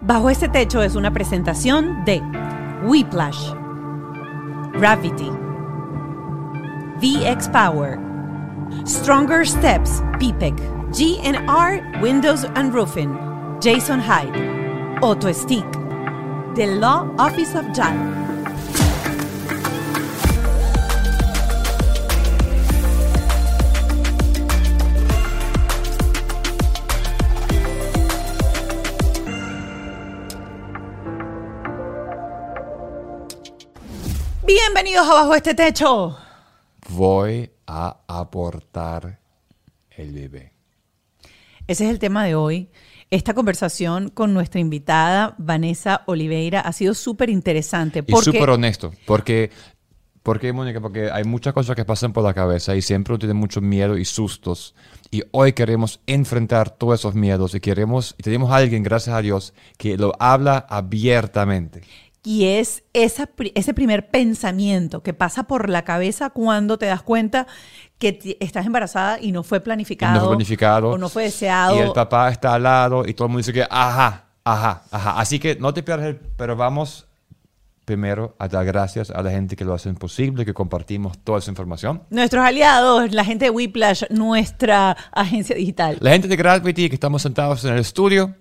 Bajo este techo es una presentación de Whiplash, Gravity, VX Power, Stronger Steps, PPEC, GNR Windows and Roofing, Jason Hyde, Auto Stick, The Law Office of JAL. Bienvenidos a Bajo este techo. Voy a aportar el bebé. Ese es el tema de hoy. Esta conversación con nuestra invitada Vanessa Oliveira ha sido súper interesante. Y súper honesto, porque, porque, Mónica, porque hay muchas cosas que pasan por la cabeza y siempre uno tiene mucho miedo y sustos. Y hoy queremos enfrentar todos esos miedos y queremos, y tenemos a alguien, gracias a Dios, que lo habla abiertamente. Y es esa, ese primer pensamiento que pasa por la cabeza cuando te das cuenta que estás embarazada y no fue planificado. no fue planificado. O no fue deseado. Y el papá está al lado y todo el mundo dice que, ajá, ajá, ajá. Así que no te pierdas, el, pero vamos primero a dar gracias a la gente que lo hacen posible, que compartimos toda esa información. Nuestros aliados, la gente de Whiplash, nuestra agencia digital. La gente de Gravity, que estamos sentados en el estudio.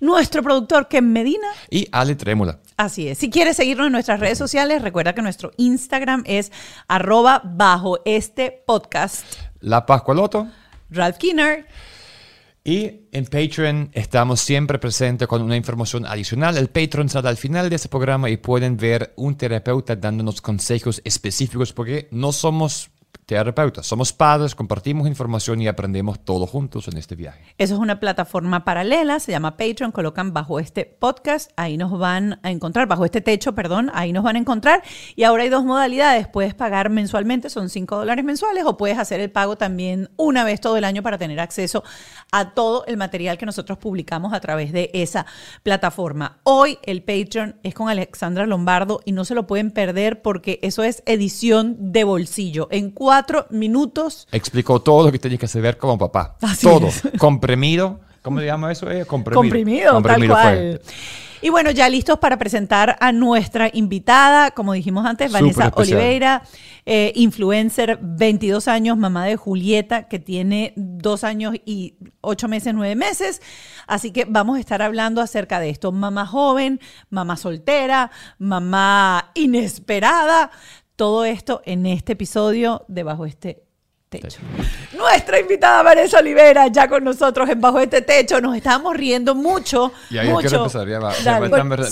Nuestro productor Ken Medina. Y Ale Trémula. Así es. Si quieres seguirnos en nuestras redes sociales, recuerda que nuestro Instagram es arroba bajo este podcast. La Pascualoto. Ralph Kinner. Y en Patreon estamos siempre presentes con una información adicional. El Patreon sale al final de este programa y pueden ver un terapeuta dándonos consejos específicos porque no somos terapeutas. Somos padres, compartimos información y aprendemos todos juntos en este viaje. Eso es una plataforma paralela, se llama Patreon, colocan bajo este podcast, ahí nos van a encontrar, bajo este techo, perdón, ahí nos van a encontrar. Y ahora hay dos modalidades, puedes pagar mensualmente, son 5 dólares mensuales, o puedes hacer el pago también una vez todo el año para tener acceso a todo el material que nosotros publicamos a través de esa plataforma. Hoy el Patreon es con Alexandra Lombardo y no se lo pueden perder porque eso es edición de bolsillo. En minutos. Explicó todo lo que tenías que saber como papá. todo. Comprimido. ¿Cómo se llama eso? Eh, comprimido. Comprimido, tal cual. Y bueno, ya listos para presentar a nuestra invitada, como dijimos antes, Vanessa Oliveira, eh, influencer, 22 años, mamá de Julieta, que tiene dos años y ocho meses, nueve meses. Así que vamos a estar hablando acerca de esto. Mamá joven, mamá soltera, mamá inesperada. Todo esto en este episodio de Bajo este Techo. Nuestra invitada Vanessa Olivera, ya con nosotros en Bajo este Techo. Nos estábamos riendo mucho. Y ahí mucho. quiero empezar. Ya va.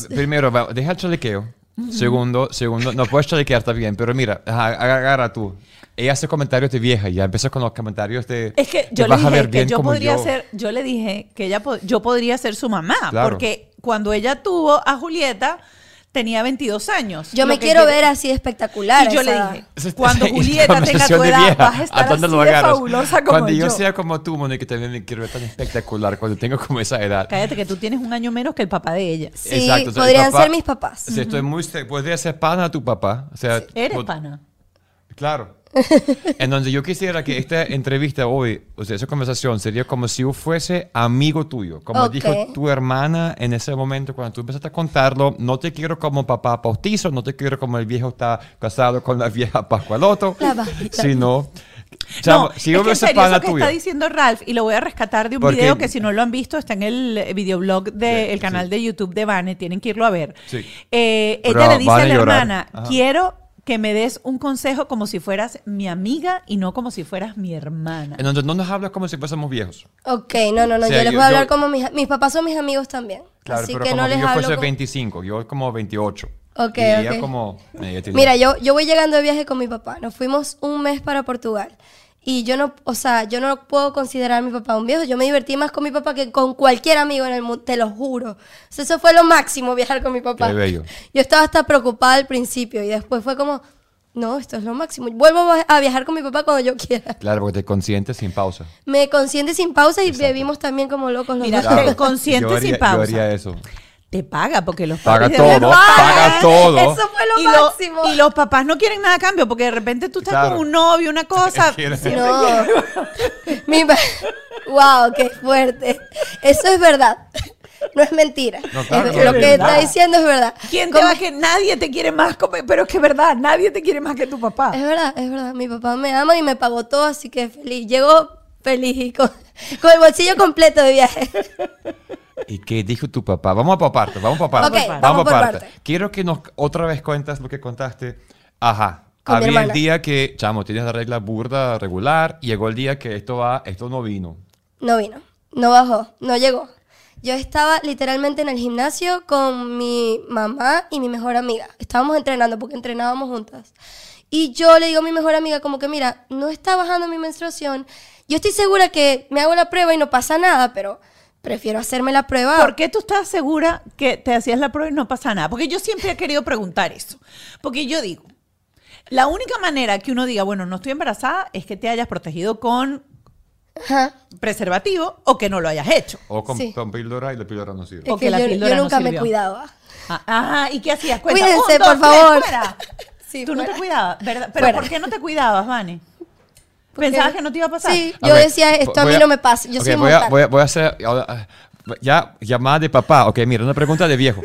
Primero, deja el chalequeo. Segundo, segundo, no puedes chalequear, está bien, pero mira, agarra tú. Ella hace comentarios de vieja y ya empieza con los comentarios de. Es que yo le dije que yo podría ser, yo le dije que ella, yo podría ser su mamá, porque cuando ella tuvo a Julieta tenía 22 años. Yo me quiero ver así espectacular. Y yo le dije, cuando Julieta tenga tu edad, vas a estar así de fabulosa como Cuando yo, sea como tú, Mónica, también me quiero ver tan espectacular cuando tengo como esa edad. Cállate que tú tienes un año menos que el papá de ella. Sí, Exacto, podrían ser mis papás. Sí, estoy muy, podría ser pana tu papá. O sea, ¿Eres pana? Claro. Entonces yo quisiera que esta entrevista hoy, o sea, esa conversación sería como si yo fuese amigo tuyo, como dijo tu hermana en ese momento cuando tú empezaste a contarlo, no te quiero como papá bautizo, no te quiero como el viejo está casado con la vieja Pascualoto, sino... no, si yo es que en serio, que está diciendo Ralph, y lo voy a rescatar de un video que si no lo han visto está en el videoblog del canal de YouTube de Vane, tienen que irlo a ver. Eh, ella le dice a la hermana, quiero que me des un consejo como si fueras mi amiga y no como si fueras mi hermana. Entonces no nos hablas como si fuésemos viejos. Ok, no, no, no. yo les voy a hablar como mis, mis papás son mis amigos también. Claro, así pero que como no les yo fuese 25, yo como 28. Ok, y ella como... Mira, yo, yo voy llegando de viaje con mi papá. Nos fuimos un mes para Portugal. Y yo no, o sea, yo no puedo considerar a mi papá un viejo. Yo me divertí más con mi papá que con cualquier amigo en el mundo, te lo juro. eso fue lo máximo, viajar con mi papá. Qué bello. Yo estaba hasta preocupada al principio y después fue como, no, esto es lo máximo. Vuelvo a viajar con mi papá cuando yo quiera. Claro, porque te consientes sin pausa. Me consiente sin pausa y bebimos también como locos los Mira, te consientes sin pausa. Yo haría eso te paga porque los paga todo, paga todo. Eso fue lo y máximo. y los papás no quieren nada a cambio porque de repente tú estás con un novio, una cosa. no. Mi wow, qué fuerte. Eso es verdad. No es mentira. lo que está diciendo es verdad. ¿Quién te va que nadie te quiere más? Pero es que es verdad, nadie te quiere más que tu papá. Es verdad, es verdad. Mi papá me ama y me pagó todo, así que feliz. Llegó feliz con, con el bolsillo completo de viaje. ¿Y qué dijo tu papá? Vamos a por vamos a por vamos, por parte. Quiero que nos otra vez cuentas lo que contaste. Ajá. Había el día que, chamo, tienes la regla burda regular, y llegó el día que esto va, esto no vino. No vino, no bajó, no llegó. Yo estaba literalmente en el gimnasio con mi mamá y mi mejor amiga. Estábamos entrenando porque entrenábamos juntas. Y yo le digo a mi mejor amiga como que, mira, no está bajando mi menstruación. Yo estoy segura que me hago la prueba y no pasa nada, pero prefiero hacerme la prueba. ¿Por qué tú estás segura que te hacías la prueba y no pasa nada? Porque yo siempre he querido preguntar eso. Porque yo digo, la única manera que uno diga, bueno, no estoy embarazada, es que te hayas protegido con preservativo o que no lo hayas hecho. O con, píldora y la píldora no sirve. o que, la yo, yo nunca me cuidaba. Ah, ajá, ¿y qué hacías? Cuídense, por favor. Tú no te cuidabas, ¿verdad? ¿Pero por qué no te cuidabas, ¿Pensabas que no te iba a pasar? Sí, yo decía, esto a, mí no me pasa. Yo soy voy, a, voy, a, voy a hacer ya llamada de papá. Ok, mira, una pregunta de viejo.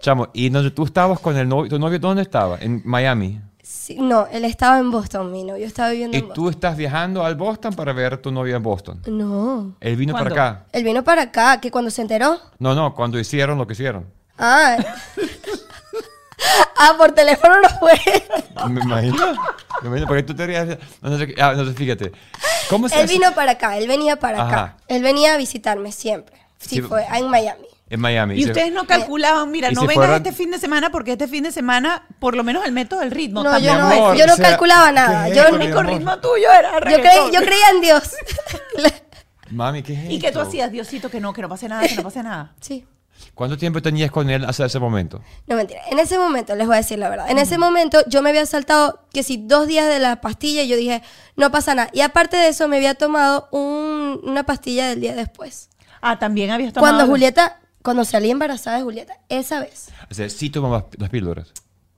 Chamo, ¿y donde tú estabas con el novio? ¿Tu novio dónde estaba? ¿En Miami? Sí, no, él estaba en Boston, mi novio estaba viviendo en Boston. ¿Y tú estás viajando al Boston para ver a tu novio en Boston? No. ¿Él vino para acá? Él vino para acá, que cuando se enteró. No, no, cuando hicieron lo que hicieron. Ah. ah, por teléfono no fue. Me imagino. Me imagino, porque tú te rías. No, sé, ah, no sé, fíjate. ¿Cómo se Él vino para acá, él venía para acá. Él venía a visitarme siempre. Sí, sí fue en Miami en Miami. Y ustedes no calculaban, mira, no vengas este fin de semana porque este fin de semana, por lo menos el método del ritmo. No, yo no, yo no calculaba nada. Yo el único ritmo tuyo era yo, creí, yo creía en Dios. Mami, ¿qué es ¿Y qué tú hacías, Diosito, que no, que no pase nada, que no pase nada? Sí. ¿Cuánto tiempo tenías con él hasta ese momento? No, mentira. En ese momento, les voy a decir la verdad. En ese momento yo me había saltado que si dos días de la pastilla y yo dije, no pasa nada. Y aparte de eso, me había tomado una pastilla del día después. Ah, también habías tomado. Cuando Julieta cuando salí embarazada de Julieta, esa vez. O sea, sí tomabas las píldoras.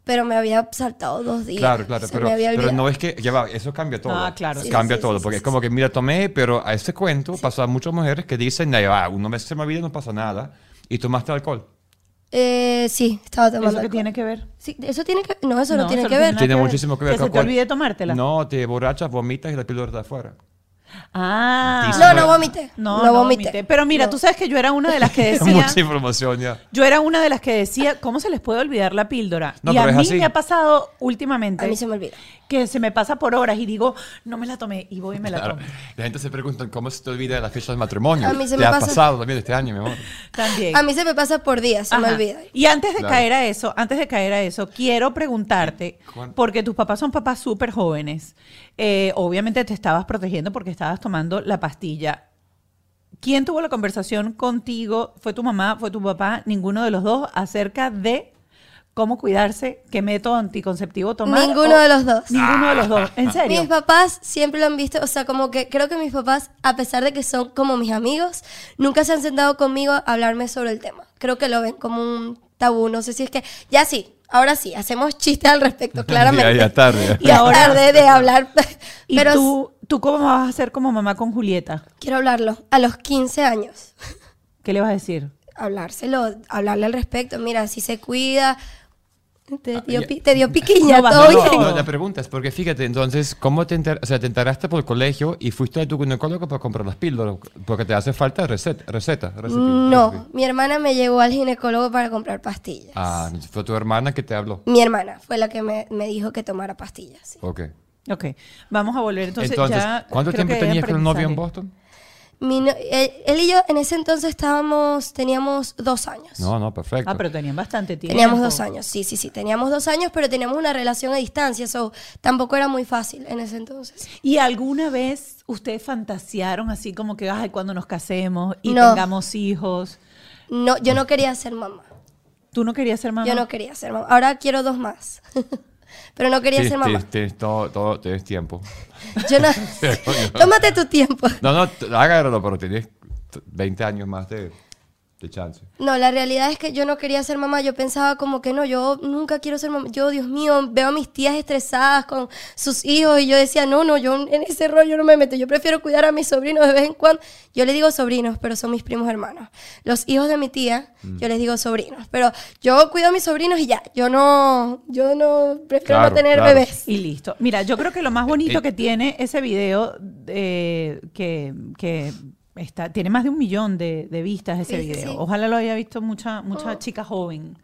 Pero me había saltado dos días. Claro, claro, pero, pero, no es que, ya va, eso cambia todo. Ah, claro. cambia todo, porque es como que, mira, tomé, pero a ese cuento pasan muchas mujeres que dicen, ya va, uno mes se me olvida, no pasa nada, y tomaste alcohol. Eh, sí, estaba tomando. ¿Eso qué tiene que ver? Sí, eso tiene que No, eso no, tiene que ver. Tiene muchísimo que ver. Que se te olvide tomártela. No, te borrachas, vomitas y la píldora está afuera. Ah, no, no vomité. No, no, vomité. Pero mira, tú sabes que yo era una de las que decía. Mucha información ya. Yo era una de las que decía, ¿cómo se les puede olvidar la píldora? y a mí me ha pasado últimamente. A mí se me olvida. Que se me pasa por horas y digo, no me la tomé y voy y me la tomo. La gente se pregunta, ¿cómo se te olvida la fecha del matrimonio? A mí se me ha pasado también este año, mi amor. También. A mí se me pasa por días, se me olvida. Y antes de caer a eso, antes de caer a eso, quiero preguntarte, porque tus papás son papás súper jóvenes. Eh, obviamente te estabas protegiendo porque estabas tomando la pastilla. ¿Quién tuvo la conversación contigo? ¿Fue tu mamá? ¿Fue tu papá? Ninguno de los dos acerca de cómo cuidarse, qué método anticonceptivo tomar. Ninguno de los dos. Ninguno de los dos, en serio. Mis papás siempre lo han visto, o sea, como que creo que mis papás, a pesar de que son como mis amigos, nunca se han sentado conmigo a hablarme sobre el tema. Creo que lo ven como un tabú, no sé si es que, ya sí, ahora sí, hacemos chistes al respecto, claramente. ya, tarde. Y ahora tarde de hablar. ¿Y pero tú, tú cómo vas a hacer como mamá con Julieta? Quiero hablarlo a los 15 años. ¿Qué le vas a decir? Hablárselo, hablarle al respecto. Mira, si se cuida, te dio, ah, te dio piquiña no, todo no, no, la pregunta es porque fíjate, entonces, ¿cómo te, o sea, te enteraste por el colegio y fuiste a tu ginecólogo para comprar las píldoras? Porque te hace falta receta. receta, no, mi hermana me llevó al ginecólogo para comprar pastillas. Ah, fue tu hermana que te habló. Mi hermana fue la que me, me dijo que tomara pastillas. Sí. Ok. Ok, vamos a volver entonces, entonces ya ¿Cuánto tiempo tenías con el novio en Boston? Él, y yo en ese entonces estábamos, teníamos dos años. No, no, perfecto. Ah, pero tenían bastante tiempo. Teníamos dos años, sí, sí, sí. Teníamos dos años, pero teníamos una relación a distancia, eso tampoco era muy fácil en ese entonces. ¿Y alguna vez ustedes fantasearon así como que, ay, cuando nos casemos y tengamos hijos? No, yo no quería ser mamá. ¿Tú no querías ser mamá? Yo no quería ser mamá. Ahora quiero dos más. pero no quería ser mamá. Tienes, todo, todo, tienes tiempo. Yo no, tómate tu tiempo. No, no, hágalo, pero tienes 20 años más de, chance. No, la realidad es que yo no quería ser mamá. Yo pensaba como que no, yo nunca quiero ser mamá. Yo, Dios mío, veo a mis tías estresadas con sus hijos y yo decía, no, no, yo en ese rollo no me meto. Yo prefiero cuidar a mis sobrinos de vez en cuando. Yo le digo sobrinos, pero son mis primos hermanos. Los hijos de mi tía, mm. yo les digo sobrinos. Pero yo cuido a mis sobrinos y ya. Yo no, yo no prefiero no tener bebés. Y listo. Mira, yo creo que lo más bonito que tiene ese video eh, que, que Está, tiene más de un millón de, vistas ese video. Ojalá lo haya visto mucha, mucha oh. chica joven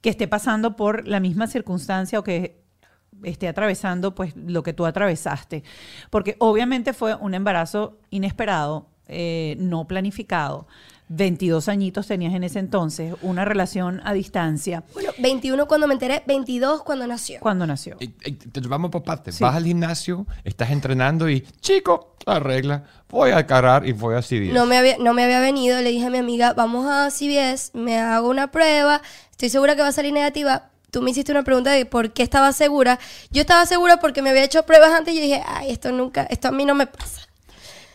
que esté pasando por la misma circunstancia o que esté atravesando pues lo que tú atravesaste. Porque obviamente fue un embarazo inesperado, eh, no planificado. 22 añitos tenías en ese entonces, una relación a distancia. Bueno, 21 cuando me enteré, 22 cuando nació. Cuando nació. vamos por partes. Vas al gimnasio, estás entrenando y, chico, la regla, voy a cargar y voy a CBS. No me, había, no me había venido, le dije a mi amiga, vamos a CBS, me hago una prueba, estoy segura que va a salir negativa. Tú me hiciste una pregunta de por qué estaba segura. Yo estaba segura porque me había hecho pruebas antes y yo dije, ay, esto nunca, esto a mí no me pasa.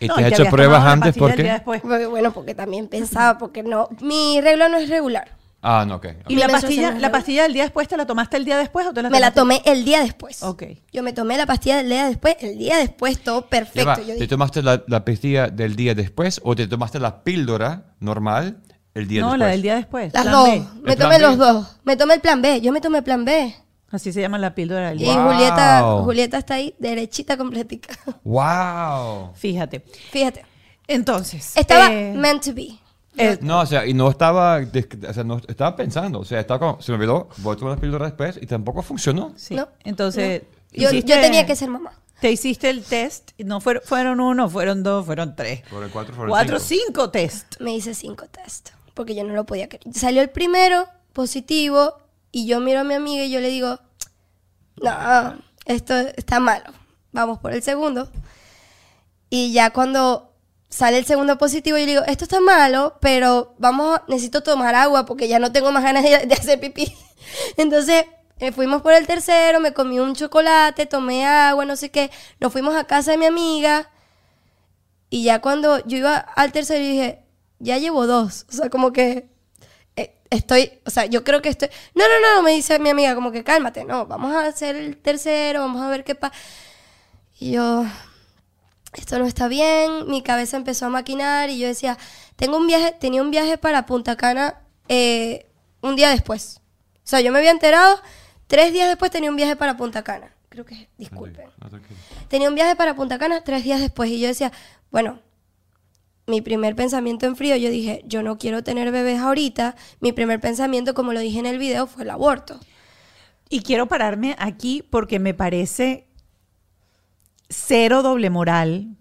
¿Y te has hecho pruebas antes? ¿Por qué? Bueno, porque también pensaba, porque no, mi regla no es regular. Ah, no, ok. ¿Y la pastilla, la pastilla del día después te la tomaste el día después o te la Me la tomé el día después. Ok. Yo me tomé la pastilla del día después, el día después todo perfecto. ¿Te tomaste la, pastilla del día después o te tomaste la píldora normal el día después? No, la del día después. Las dos. Me tomé los dos. Me tomé el plan B. Yo me tomé el plan B. Así se llama la píldora del día. Y Julieta, Julieta está ahí derechita, completica. ¡Wow! Fíjate. Fíjate. Entonces. Estaba eh, meant to be. Eh, no, o sea, y no estaba, o sea, no estaba pensando, o sea, estaba como, se me olvidó, voy a tomar la píldora después y tampoco funcionó. Sí. Entonces, Yo, tenía que ser mamá. Te hiciste el test, no fueron, fueron uno, fueron dos, fueron tres. Fueron cuatro, fueron cuatro, cinco. test. Me hice cinco test, porque yo no lo podía creer. Salió el primero, positivo, y yo miro a mi amiga y yo le digo, no, esto está malo, vamos por el segundo. Y ya cuando sale el segundo positivo yo digo, esto está malo, pero vamos, necesito tomar agua porque ya no tengo más ganas de, hacer pipí. Entonces eh, fuimos por el tercero, me comí un chocolate, tomé agua, no sé qué, nos fuimos a casa de mi amiga y ya cuando yo iba al tercero dije, ya llevo dos, o sea, como que estoy, o sea, yo creo que estoy, no, no, no, me dice mi amiga, como que cálmate, no, vamos a hacer el tercero, vamos a ver qué pasa. Y yo, esto no está bien, mi cabeza empezó a maquinar y yo decía, tengo un viaje, tenía un viaje para Punta Cana eh, un día después. O sea, yo me había enterado, tres días después tenía un viaje para Punta Cana. Creo que, disculpen. tenía un viaje para Punta Cana tres días después y yo decía, bueno, mi primer pensamiento en frío, yo dije, yo no quiero tener bebés ahorita. Mi primer pensamiento, como lo dije en el video, fue el aborto. Y quiero pararme aquí porque me parece cero doble moral,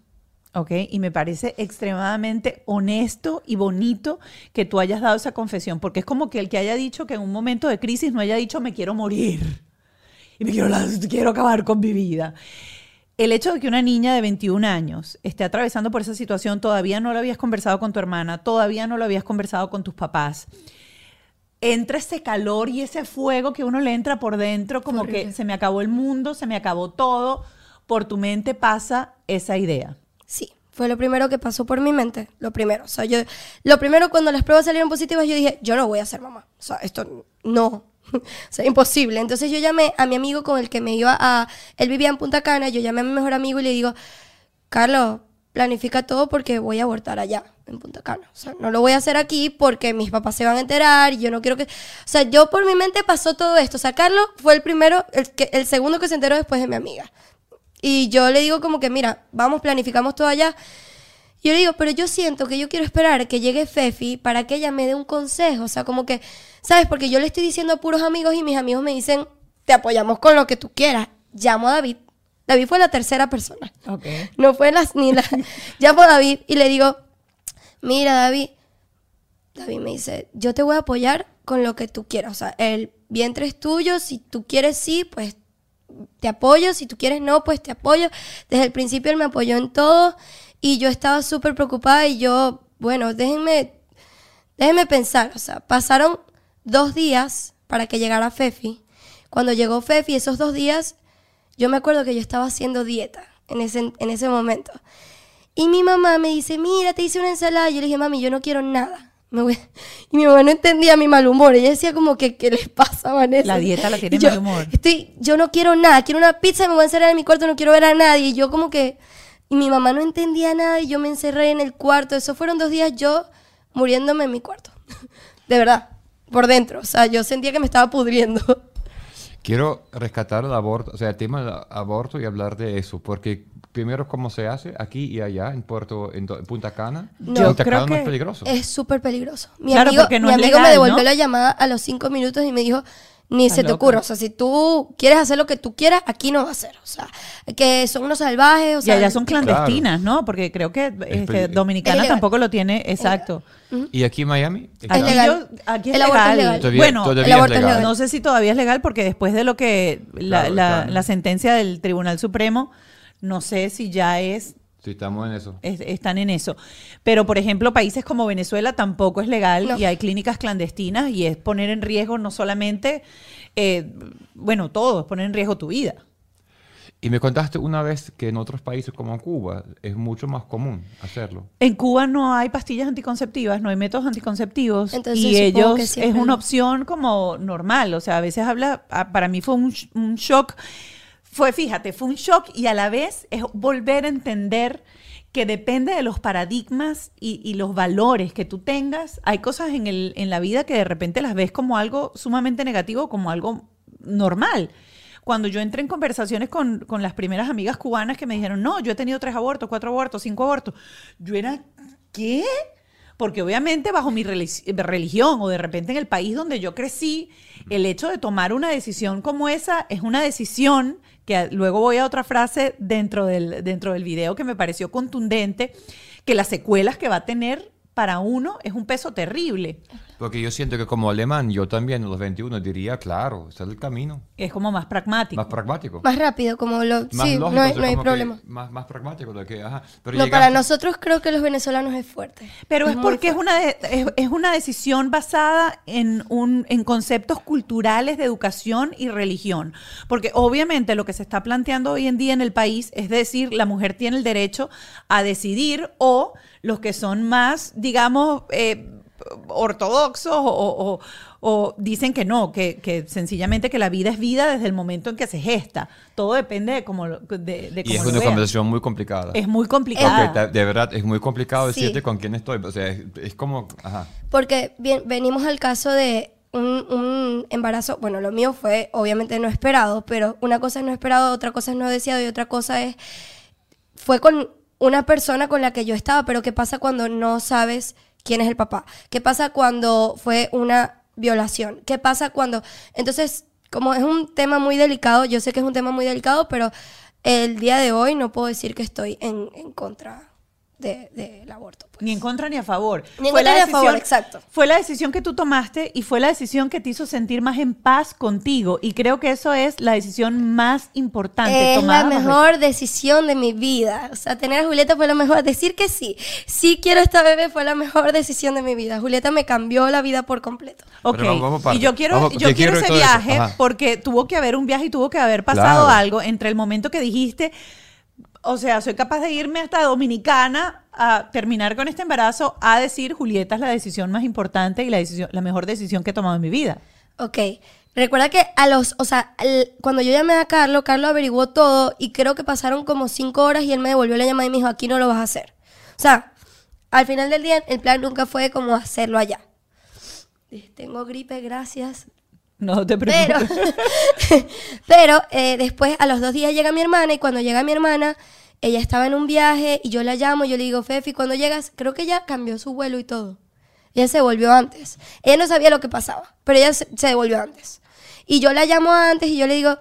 ¿ok? Y me parece extremadamente honesto y bonito que tú hayas dado esa confesión, porque es como que el que haya dicho que en un momento de crisis no haya dicho me quiero morir y me quiero, quiero acabar con mi vida. El hecho de que una niña de 21 años esté atravesando por esa situación, todavía no lo habías conversado con tu hermana, todavía no lo habías conversado con tus papás. Entra ese calor y ese fuego que uno le entra por dentro, como que se me acabó el mundo, se me acabó todo por tu mente pasa esa idea. Sí, fue lo primero que pasó por mi mente, lo primero. O sea, yo, lo primero cuando las pruebas salieron positivas, yo dije, yo no voy a ser mamá. O sea, esto no, o sea, imposible. Entonces yo llamé a mi amigo con el que me iba a, él vivía en Punta Cana, yo llamé a mi mejor amigo y le digo, Carlos, planifica todo porque voy a abortar allá, en Punta Cana. O sea, no lo voy a hacer aquí porque mis papás se van a enterar y yo no quiero que... O sea, yo por mi mente pasó todo esto. O sea, Carlos fue el primero, el, que, el segundo que se enteró después de mi amiga. Y yo le digo como que, mira, vamos, planificamos todo allá. Yo le digo, pero yo siento que yo quiero esperar que llegue Fefi para que ella me dé un consejo. O sea, como que, ¿sabes? Porque yo le estoy diciendo a puros amigos y mis amigos me dicen, te apoyamos con lo que tú quieras. Llamo a David. David fue la tercera persona. Okay. No fue las, ni la... Llamo a David y le digo, mira, David. David me dice, yo te voy a apoyar con lo que tú quieras. O sea, el vientre es tuyo. Si tú quieres sí, pues te apoyo, si tú quieres no, pues te apoyo. Desde el principio él me apoyó en todo y yo estaba súper preocupada y yo, bueno, déjenme, déjenme pensar, o sea, pasaron dos días para que llegara Fefi. Cuando llegó Fefi, esos dos días, yo me acuerdo que yo estaba haciendo dieta en ese, en ese momento. Y mi mamá me dice, mira, te hice una ensalada. Y yo le dije, mami, yo no quiero nada. Y mi mamá no entendía mi mal humor. Ella decía como que, ¿qué les pasa, Vanessa? La dieta la tiene mal humor. Estoy, yo no quiero nada, quiero una pizza me voy a encerrar en mi cuarto, no quiero ver a nadie. Y yo como que... Y mi mamá no entendía nada y yo me encerré en el cuarto. Eso fueron dos días yo muriéndome en mi cuarto. De verdad, por dentro. O sea, yo sentía que me estaba pudriendo. Quiero rescatar el aborto, o sea, el tema del aborto y hablar de eso, porque primero cómo se hace aquí y allá en Puerto en Punta Cana. No, Punta Cana no es peligroso. Es súper peligroso. Mi amigo, mi amigo me devolvió la llamada a los cinco minutos y me dijo, ni se te ocurra. O sea, si tú quieres hacer lo que tú quieras, aquí no va a ser. O sea, que son unos salvajes. O sea, y allá son clandestinas, ¿no? Porque creo que este, Dominicana tampoco lo tiene. Exacto. ¿Y aquí en Miami? Aquí, legal. aquí es el legal. Es legal. bueno, el aborto es legal. No sé si todavía es legal porque después de lo que la, la sentencia del Tribunal Supremo, no sé si ya es Sí, estamos en eso. están en eso. Pero, por ejemplo, países como Venezuela tampoco es legal y hay clínicas clandestinas y es poner en riesgo no solamente, eh, bueno, todo, es poner en riesgo tu vida. Y me contaste una vez que en otros países como Cuba es mucho más común hacerlo. En Cuba no hay pastillas anticonceptivas, no hay métodos anticonceptivos y ellos es una opción como normal. O sea, a veces habla, ah, para mí fue un, un shock fue, fíjate, fue un shock y a la vez es volver a entender que depende de los paradigmas y, los valores que tú tengas. Hay cosas en, el, en la vida que de repente las ves como algo sumamente negativo, como algo normal. Cuando yo entré en conversaciones con, con las primeras amigas cubanas que me dijeron, no, yo he tenido tres abortos, cuatro abortos, cinco abortos, yo era, ¿qué? Porque obviamente bajo mi religión o de repente en el país donde yo crecí, el hecho de tomar una decisión como esa es una decisión que luego voy a otra frase dentro del, dentro del video que me pareció contundente, que las secuelas que va a tener para uno es un peso terrible. Porque yo siento que como alemán, yo también en los 21 diría, claro, ese es el camino. Es como más pragmático. Más pragmático. Más rápido, como lo... sí, no hay, problema. Más, más pragmático. De que, ajá, pero no, para nosotros creo que los venezolanos es fuerte. Pero es, porque es una, es, una decisión basada en, un, en conceptos culturales de educación y religión. Porque obviamente lo que se está planteando hoy en día en el país es decir, la mujer tiene el derecho a decidir o los que son más, digamos, eh, ortodoxos o, dicen que no, que, sencillamente que la vida es vida desde el momento en que se gesta. Todo depende de cómo, de, Y es una conversación muy complicada. Es muy complicada. de verdad, es muy complicado decirte con quién estoy. O sea, es, como... Porque bien, venimos al caso de un, embarazo, bueno, lo mío fue obviamente no esperado, pero una cosa es no esperado, otra cosa es no deseado y otra cosa es, fue con una persona con la que yo estaba, pero ¿qué pasa cuando no sabes quién es el papá? ¿Qué pasa cuando fue una violación? ¿Qué pasa cuando... Entonces, como es un tema muy delicado, yo sé que es un tema muy delicado, pero el día de hoy no puedo decir que estoy en, en contra del aborto. Pues. Ni en contra ni a favor. Ni en contra ni a favor, exacto. Fue la decisión que tú tomaste y fue la decisión que te hizo sentir más en paz contigo. Y creo que eso es la decisión más importante. Es la mejor decisión de mi vida. O sea, tener a Julieta fue lo mejor. Decir que sí, sí quiero esta bebé fue la mejor decisión de mi vida. Julieta me cambió la vida por completo. Ok. y yo quiero, yo quiero, ese viaje porque tuvo que haber un viaje y tuvo que haber pasado algo entre el momento que dijiste o sea, soy capaz de irme hasta Dominicana a terminar con este embarazo a decir, Julieta es la decisión más importante y la, decisión, la mejor decisión que he tomado en mi vida. Ok. Recuerda que a los, o sea, cuando yo llamé a Carlos, Carlos averiguó todo y creo que pasaron como cinco horas y él me devolvió la llamada y me dijo, aquí no lo vas a hacer. O sea, al final del día el plan nunca fue como hacerlo allá. Tengo gripe, gracias. No te preocupes. Pero, pero eh, después, a los dos días llega mi hermana y cuando llega mi hermana, ella estaba en un viaje y yo la llamo, yo le digo, Fefi, cuando llegas, creo que ella cambió su vuelo y todo. Ella se volvió antes. Ella no sabía lo que pasaba, pero ella se, se devolvió antes. Y yo la llamo antes y yo le digo,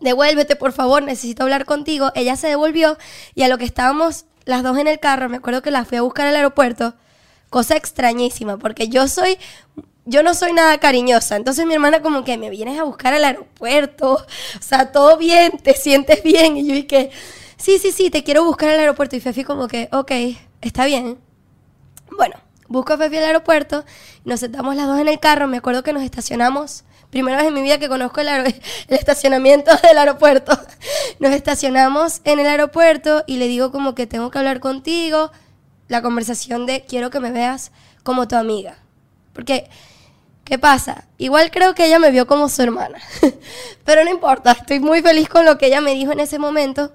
devuélvete, por favor, necesito hablar contigo. Ella se devolvió y a lo que estábamos las dos en el carro, me acuerdo que la fui a buscar al aeropuerto, cosa extrañísima, porque yo soy yo no soy nada cariñosa. Entonces mi hermana como que me vienes a buscar al aeropuerto. O sea, todo bien, te sientes bien. Y yo dije, sí, sí, sí, te quiero buscar al aeropuerto. Y Fefi como que, ok, está bien. Bueno, busco a Fefi al aeropuerto. Nos sentamos las dos en el carro. Me acuerdo que nos estacionamos. Primera vez en mi vida que conozco el, el estacionamiento del aeropuerto. Nos estacionamos en el aeropuerto y le digo como que tengo que hablar contigo. La conversación de quiero que me veas como tu amiga. Porque, ¿qué pasa? Igual creo que ella me vio como su hermana. Pero no importa, estoy muy feliz con lo que ella me dijo en ese momento.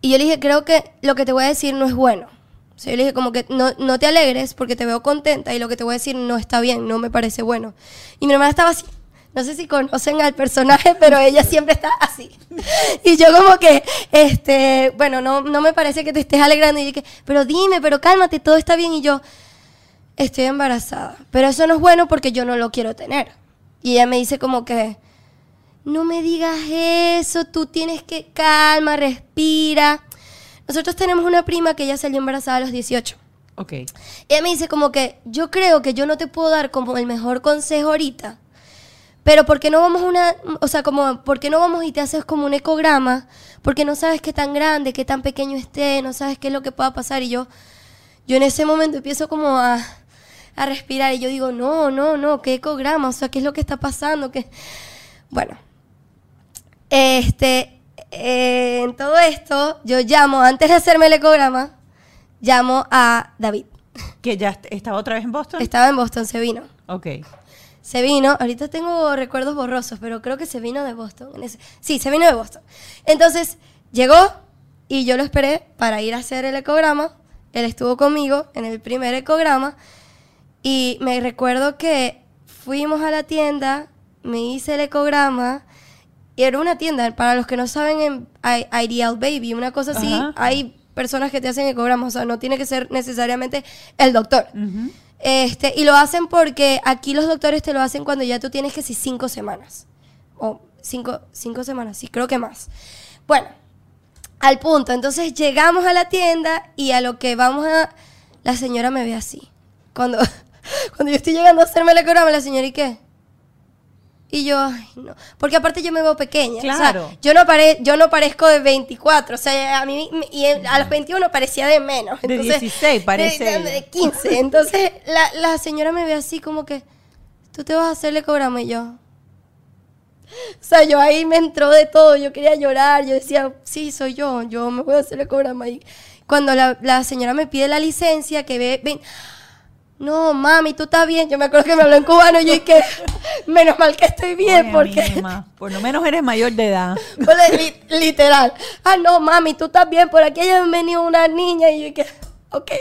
Y yo le dije, creo que lo que te voy a decir no es bueno. O sea, yo le dije como que no, no te alegres porque te veo contenta y lo que te voy a decir no está bien, no me parece bueno. Y mi hermana estaba así, no sé si conocen al personaje, pero ella siempre está así. Y yo como que, este, bueno, no, no me parece que te estés alegrando. Y dije, pero dime, pero cálmate, todo está bien. Y yo, estoy embarazada. Pero eso no es bueno porque yo no lo quiero tener. Y ella me dice como que, no me digas eso, tú tienes que calma, respira. Nosotros tenemos una prima que ella salió embarazada a los 18. Ok. Ella me dice como que, yo creo que yo no te puedo dar como el mejor consejo ahorita, pero ¿por qué no vamos una, o sea, como, ¿por qué no vamos y te haces como un ecograma? Porque no sabes qué tan grande, qué tan pequeño esté, no sabes qué es lo que pueda pasar. Y yo, yo en ese momento empiezo como a, a respirar y yo digo, no, no, no, qué ecograma, o sea, qué es lo que está pasando, que, bueno, este, eh, en todo esto, yo llamo, antes de hacerme el ecograma, llamo a David. ¿Que ya estaba otra vez en Boston? Estaba en Boston, se vino. Ok se vino, ahorita tengo recuerdos borrosos, pero creo que se vino de Boston. sí, se vino de Boston. Entonces, llegó y yo lo esperé para ir a hacer el ecograma. Él estuvo conmigo en el primer ecograma y me recuerdo que fuimos a la tienda, me hice el ecograma y era una tienda, para los que no saben, en Ideal Baby, una cosa así, hay personas que te hacen ecogramas, o sea, no tiene que ser necesariamente el doctor. Este, y lo hacen porque aquí los doctores te lo hacen cuando ya tú tienes que si cinco semanas. O cinco, cinco semanas, sí, creo que más. Bueno, al punto. Entonces llegamos a la tienda y a lo que vamos a... La señora me ve así. Cuando, cuando yo estoy llegando a hacerme el ecograma, la señora, ¿y qué? Y yo, ay, no. Porque aparte yo me veo pequeña. Claro. yo, no pare, yo no parezco de 24. O sea, a mí y a los 21 parecía de menos. de 16 parece. De, 15. Entonces la, la, señora me ve así como que, tú te vas a hacer el ecograma y yo. O sea, yo ahí me entró de todo. Yo quería llorar. Yo decía, sí, soy yo. Yo me voy a hacer el ecograma. Y cuando la, la señora me pide la licencia, que ve, ven, no, mami, tú estás bien. Yo me acuerdo que me habló en cubano y yo dije, menos mal que estoy bien, porque... por lo menos eres mayor de edad. literal. Ah, no, mami, tú estás bien. Por aquí ha venido una niña y yo dije, ok,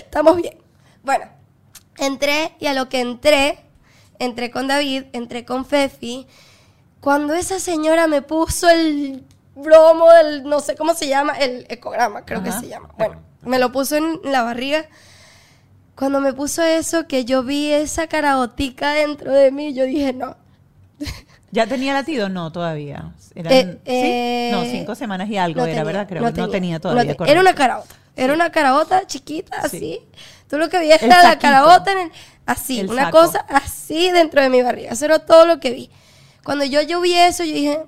estamos bien. Bueno, entré y a lo que entré, entré con David, entré con Fefi. Cuando esa señora me puso el bromo del, no sé cómo se llama, el ecograma, creo que se llama. Bueno, me lo puso en la barriga cuando me puso eso, que yo vi esa carabotica dentro de mí, yo dije, no. ¿Ya tenía latido? No, todavía. Eh, eh, no, cinco semanas y algo era, ¿verdad? Creo no que no tenía todavía. era una carabota. Era una carabota chiquita, así. Tú lo que veías era la carabota, en así, una cosa así dentro de mi barriga. Eso era todo lo que vi. Cuando yo, yo vi eso, yo dije,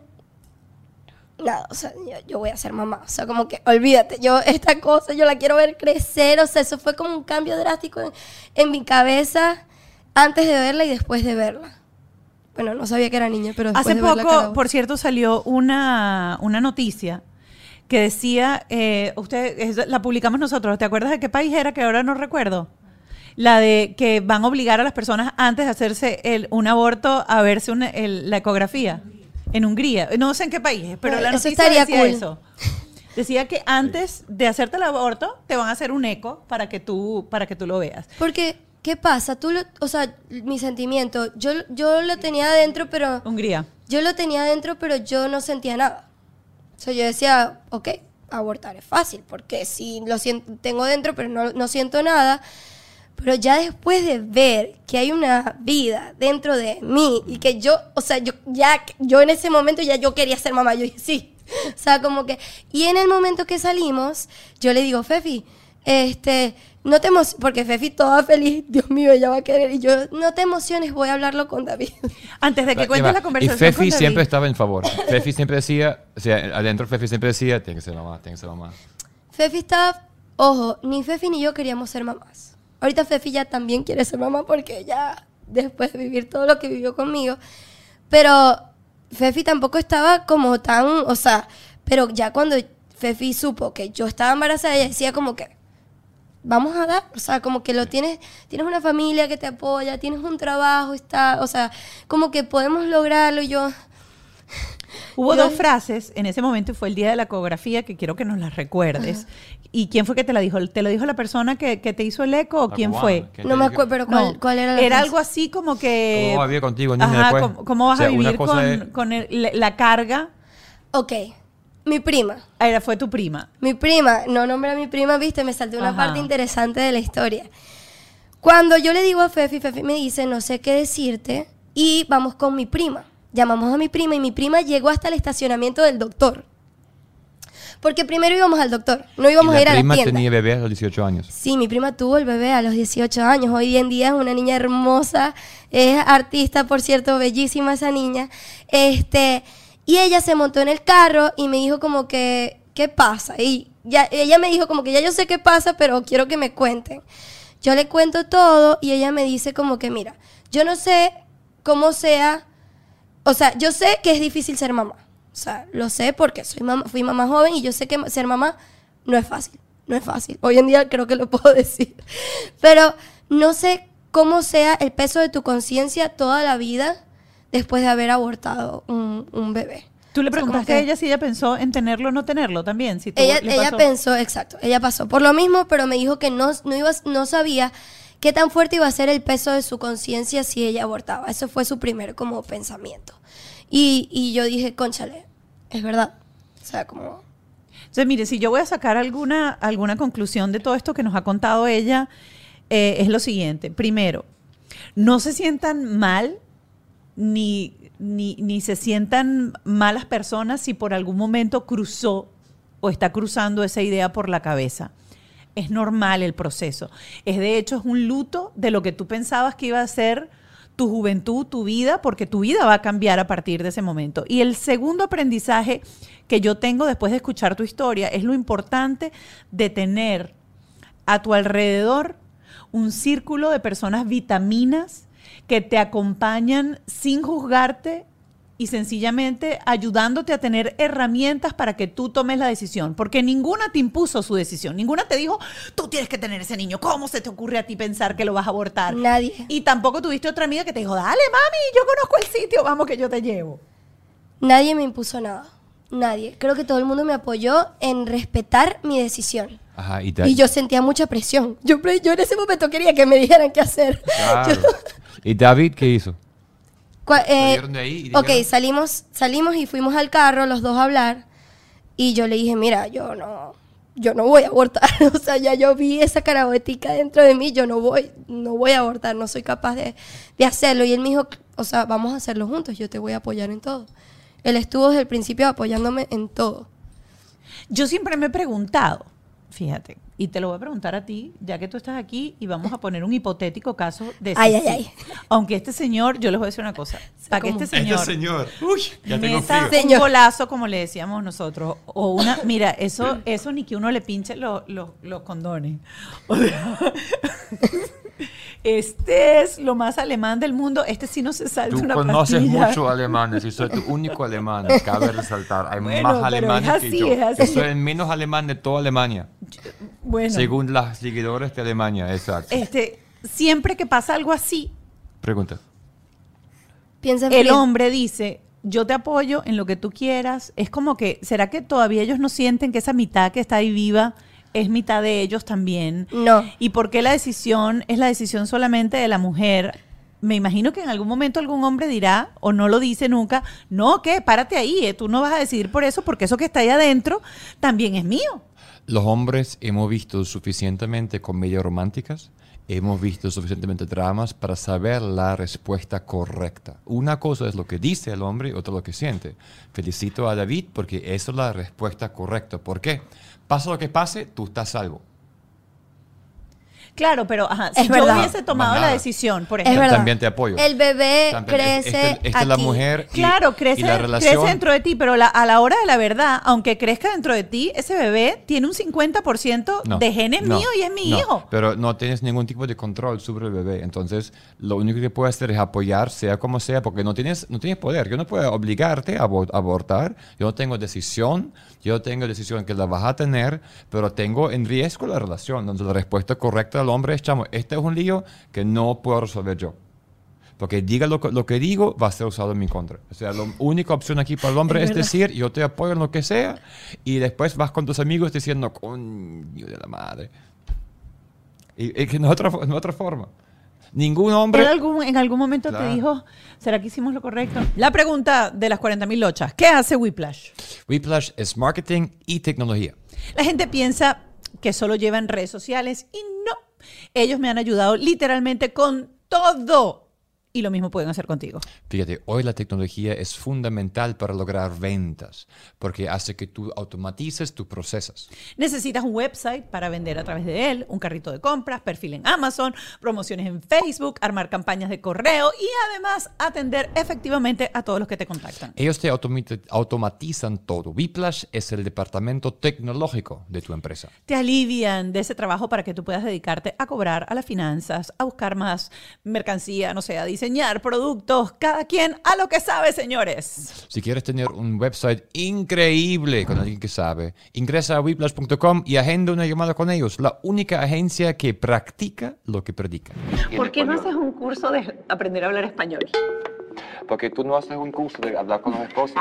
nada, o sea, yo, voy a ser mamá. O sea, como que olvídate, yo esta cosa yo la quiero ver crecer. O sea, eso fue como un cambio drástico en, mi cabeza antes de verla y después de verla. Bueno, no sabía que era niña, pero Hace poco, por cierto, salió una, una noticia que decía, eh, usted, la publicamos nosotros, ¿te acuerdas de qué país era que ahora no recuerdo? La de que van a obligar a las personas antes de hacerse el, un aborto a verse la ecografía en Hungría. No sé en qué país, pero la noticia decía eso. Decía que antes de hacerte el aborto te van a hacer un eco para que tú para que tú lo veas. Porque ¿qué pasa? Tú o sea, mi sentimiento, yo yo lo tenía adentro, pero Hungría. Yo lo tenía adentro, pero yo no sentía nada. O sea, yo decía, ok, abortar es fácil, porque si lo siento, tengo dentro, pero no, no siento nada. Pero ya después de ver que hay una vida dentro de mí y que yo, o sea, yo ya, yo en ese momento ya yo quería ser mamá, yo dije, sí. O sea, como que, y en el momento que salimos, yo le digo, Fefi, este, no te emociones, porque Fefi toda feliz, Dios mío, ella va a querer, y yo, no te emociones, voy a hablarlo con David. Antes de que cuentes la conversación. Y Fefi siempre estaba en favor. Fefi siempre decía, o sea, adentro Fefi siempre decía, tiene que ser mamá, tiene que ser mamá. Fefi estaba, ojo, ni Fefi ni yo queríamos ser mamás. Ahorita Fefi ya también quiere ser mamá porque ya después de vivir todo lo que vivió conmigo. Pero Fefi tampoco estaba como tan, o sea, pero ya cuando Fefi supo que yo estaba embarazada, ella decía como que, vamos a dar, o sea, como que lo tienes, tienes una familia que te apoya, tienes un trabajo, está, o sea, como que podemos lograrlo. Y yo, Hubo dos frases en ese momento, fue el día de la ecografía, que quiero que nos las recuerdes. ¿Y quién fue que te la dijo? ¿Te lo dijo la persona que, te hizo el eco o quién fue? No me acuerdo, pero ¿cuál, era la Era algo así como que... ¿Cómo vas a vivir contigo, ¿cómo, vas a vivir con, la carga? Ok. Mi prima. Ah, era, fue tu prima. Mi prima. No nombré a mi prima, viste, me salté una parte interesante de la historia. Cuando yo le digo a Fefi, Fefi me dice, no sé qué decirte, y vamos con mi prima. Llamamos a mi prima y mi prima llegó hasta el estacionamiento del doctor. Porque primero íbamos al doctor, no íbamos a ir a la tienda. prima tenía bebé a los 18 años? Sí, mi prima tuvo el bebé a los 18 años. Hoy en día es una niña hermosa, es artista, por cierto, bellísima esa niña. Este, y ella se montó en el carro y me dijo como que, ¿qué pasa? Y ya, ella me dijo como que ya yo sé qué pasa, pero quiero que me cuenten. Yo le cuento todo y ella me dice como que, mira, yo no sé cómo sea o sea, yo sé que es difícil ser mamá. O sea, lo sé porque soy mamá, fui mamá joven y yo sé que ser mamá no es fácil. No es fácil. Hoy en día creo que lo puedo decir. Pero no sé cómo sea el peso de tu conciencia toda la vida después de haber abortado un, bebé. Tú le preguntaste a ella si ella pensó en tenerlo o no tenerlo también. Si ella, ella pensó, exacto, ella pasó por lo mismo, pero me dijo que no, no, iba, no sabía qué tan fuerte iba a ser el peso de su conciencia si ella abortaba. Eso fue su primer como pensamiento. Y, yo dije, conchale, es verdad. O sea, como... Entonces, mire, si yo voy a sacar alguna, alguna conclusión de todo esto que nos ha contado ella, eh, es lo siguiente. Primero, no se sientan mal ni, ni, ni se sientan malas personas si por algún momento cruzó o está cruzando esa idea por la cabeza es normal el proceso. Es de hecho, es un luto de lo que tú pensabas que iba a ser tu juventud, tu vida, porque tu vida va a cambiar a partir de ese momento. Y el segundo aprendizaje que yo tengo después de escuchar tu historia es lo importante de tener a tu alrededor un círculo de personas vitaminas que te acompañan sin juzgarte y sencillamente ayudándote a tener herramientas para que tú tomes la decisión, porque ninguna te impuso su decisión, ninguna te dijo, tú tienes que tener ese niño, ¿cómo se te ocurre a ti pensar que lo vas a abortar? Nadie. Y tampoco tuviste otra amiga que te dijo, dale mami, yo conozco el sitio, vamos que yo te llevo. Nadie me impuso nada, nadie. Creo que todo el mundo me apoyó en respetar mi decisión. Ajá, y, y, yo sentía mucha presión. Yo, yo en ese momento quería que me dijeran qué hacer. ¿Y David qué hizo? Eh, ok, salimos, salimos y fuimos al carro los dos a hablar. Y yo le dije, mira, yo no, yo no voy a abortar. o sea, ya yo vi esa carabotica dentro de mí, yo no voy, no voy a abortar, no soy capaz de, de hacerlo. Y él me dijo, o sea, vamos a hacerlo juntos, yo te voy a apoyar en todo. Él estuvo desde el principio apoyándome en todo. Yo siempre me he preguntado, fíjate, y te lo voy a preguntar a ti, ya que tú estás aquí, y vamos a poner un hipotético caso de ay, ay, ay. Aunque este señor, yo les voy a decir una cosa, para que este señor, este señor, uy, ya tengo un golazo, como le decíamos nosotros, o una, mira, eso, eso ni que uno le pinche los, los, los condones. O sea, este es lo más alemán del mundo, este sí no se salta Tú conoces mucho alemanes y soy tu único alemán, cabe resaltar. Hay más alemanes que yo. soy el menos alemán de toda Alemania. Bueno. Según las seguidores de Alemania, exacto. Este, siempre que pasa algo así. Pregunta. Piensa el hombre dice, yo te apoyo en lo que tú quieras. Es como que, ¿será que todavía ellos no sienten que esa mitad que está ahí viva es mitad de ellos también. No. ¿Y por qué la decisión es la decisión solamente de la mujer? Me imagino que en algún momento algún hombre dirá, o no lo dice nunca, no, ¿qué? Párate ahí, eh, tú no vas a decidir por eso, porque eso que está ahí adentro también es mío. Los hombres hemos visto suficientemente comedias románticas, hemos visto suficientemente dramas para saber la respuesta correcta. Una cosa es lo que dice el hombre, otra lo que siente. Felicito a David porque esa es la respuesta correcta. ¿Por qué? Pasa lo que pase, tú estás salvo. Claro, pero ajá, si yo hubiese tomado la decisión, por ejemplo. También te apoyo. El bebé crece. Esta, esta es la mujer. Y, claro, crece, la relación. crece dentro de ti, pero a la hora de la verdad, aunque crezca dentro de ti, ese bebé tiene un 50% de genes mío y es mi hijo. Pero no tienes ningún tipo de control sobre el bebé. Entonces, lo único que puedes hacer es apoyar, sea como sea, porque no tienes, no tienes poder. Yo no puedo obligarte a abortar. Yo no tengo decisión. Yo tengo decisión que la vas a tener, pero tengo en riesgo la relación. Entonces, la respuesta correcta hombre es, chamo, este es un lío que no puedo resolver yo. Porque diga lo, lo, que digo, va a ser usado en mi contra. O sea, la única opción aquí para el hombre es, decir, yo te apoyo en lo que sea, y después vas con tus amigos diciendo, coño de la madre. Y, que no es otra, no otra forma. Ningún hombre... ¿En algún, en algún momento te dijo, ¿será que hicimos lo correcto? La pregunta de las 40.000 lochas, ¿qué hace Whiplash? Whiplash es marketing y tecnología. La gente piensa que solo llevan redes sociales y no. Ellos me han ayudado literalmente con todo y lo mismo pueden hacer contigo. Fíjate, hoy la tecnología es fundamental para lograr ventas porque hace que tú automatices tus procesos. Necesitas un website para vender a través de él, un carrito de compras, perfil en Amazon, promociones en Facebook, armar campañas de correo y además atender efectivamente a todos los que te contactan. Ellos te automatizan todo. Whiplash es el departamento tecnológico de tu empresa. Te alivian de ese trabajo para que tú puedas dedicarte a cobrar, a las finanzas, a buscar más mercancía, no sé, a diseñar productos, cada quien a lo que sabe, señores. Si quieres tener un website increíble con alguien que sabe, ingresa a whiplash.com y agenda una llamada con ellos, la única agencia que practica lo que predica. ¿Por qué no haces un curso de aprender a hablar español? Porque tú no haces un curso de hablar con los esposos.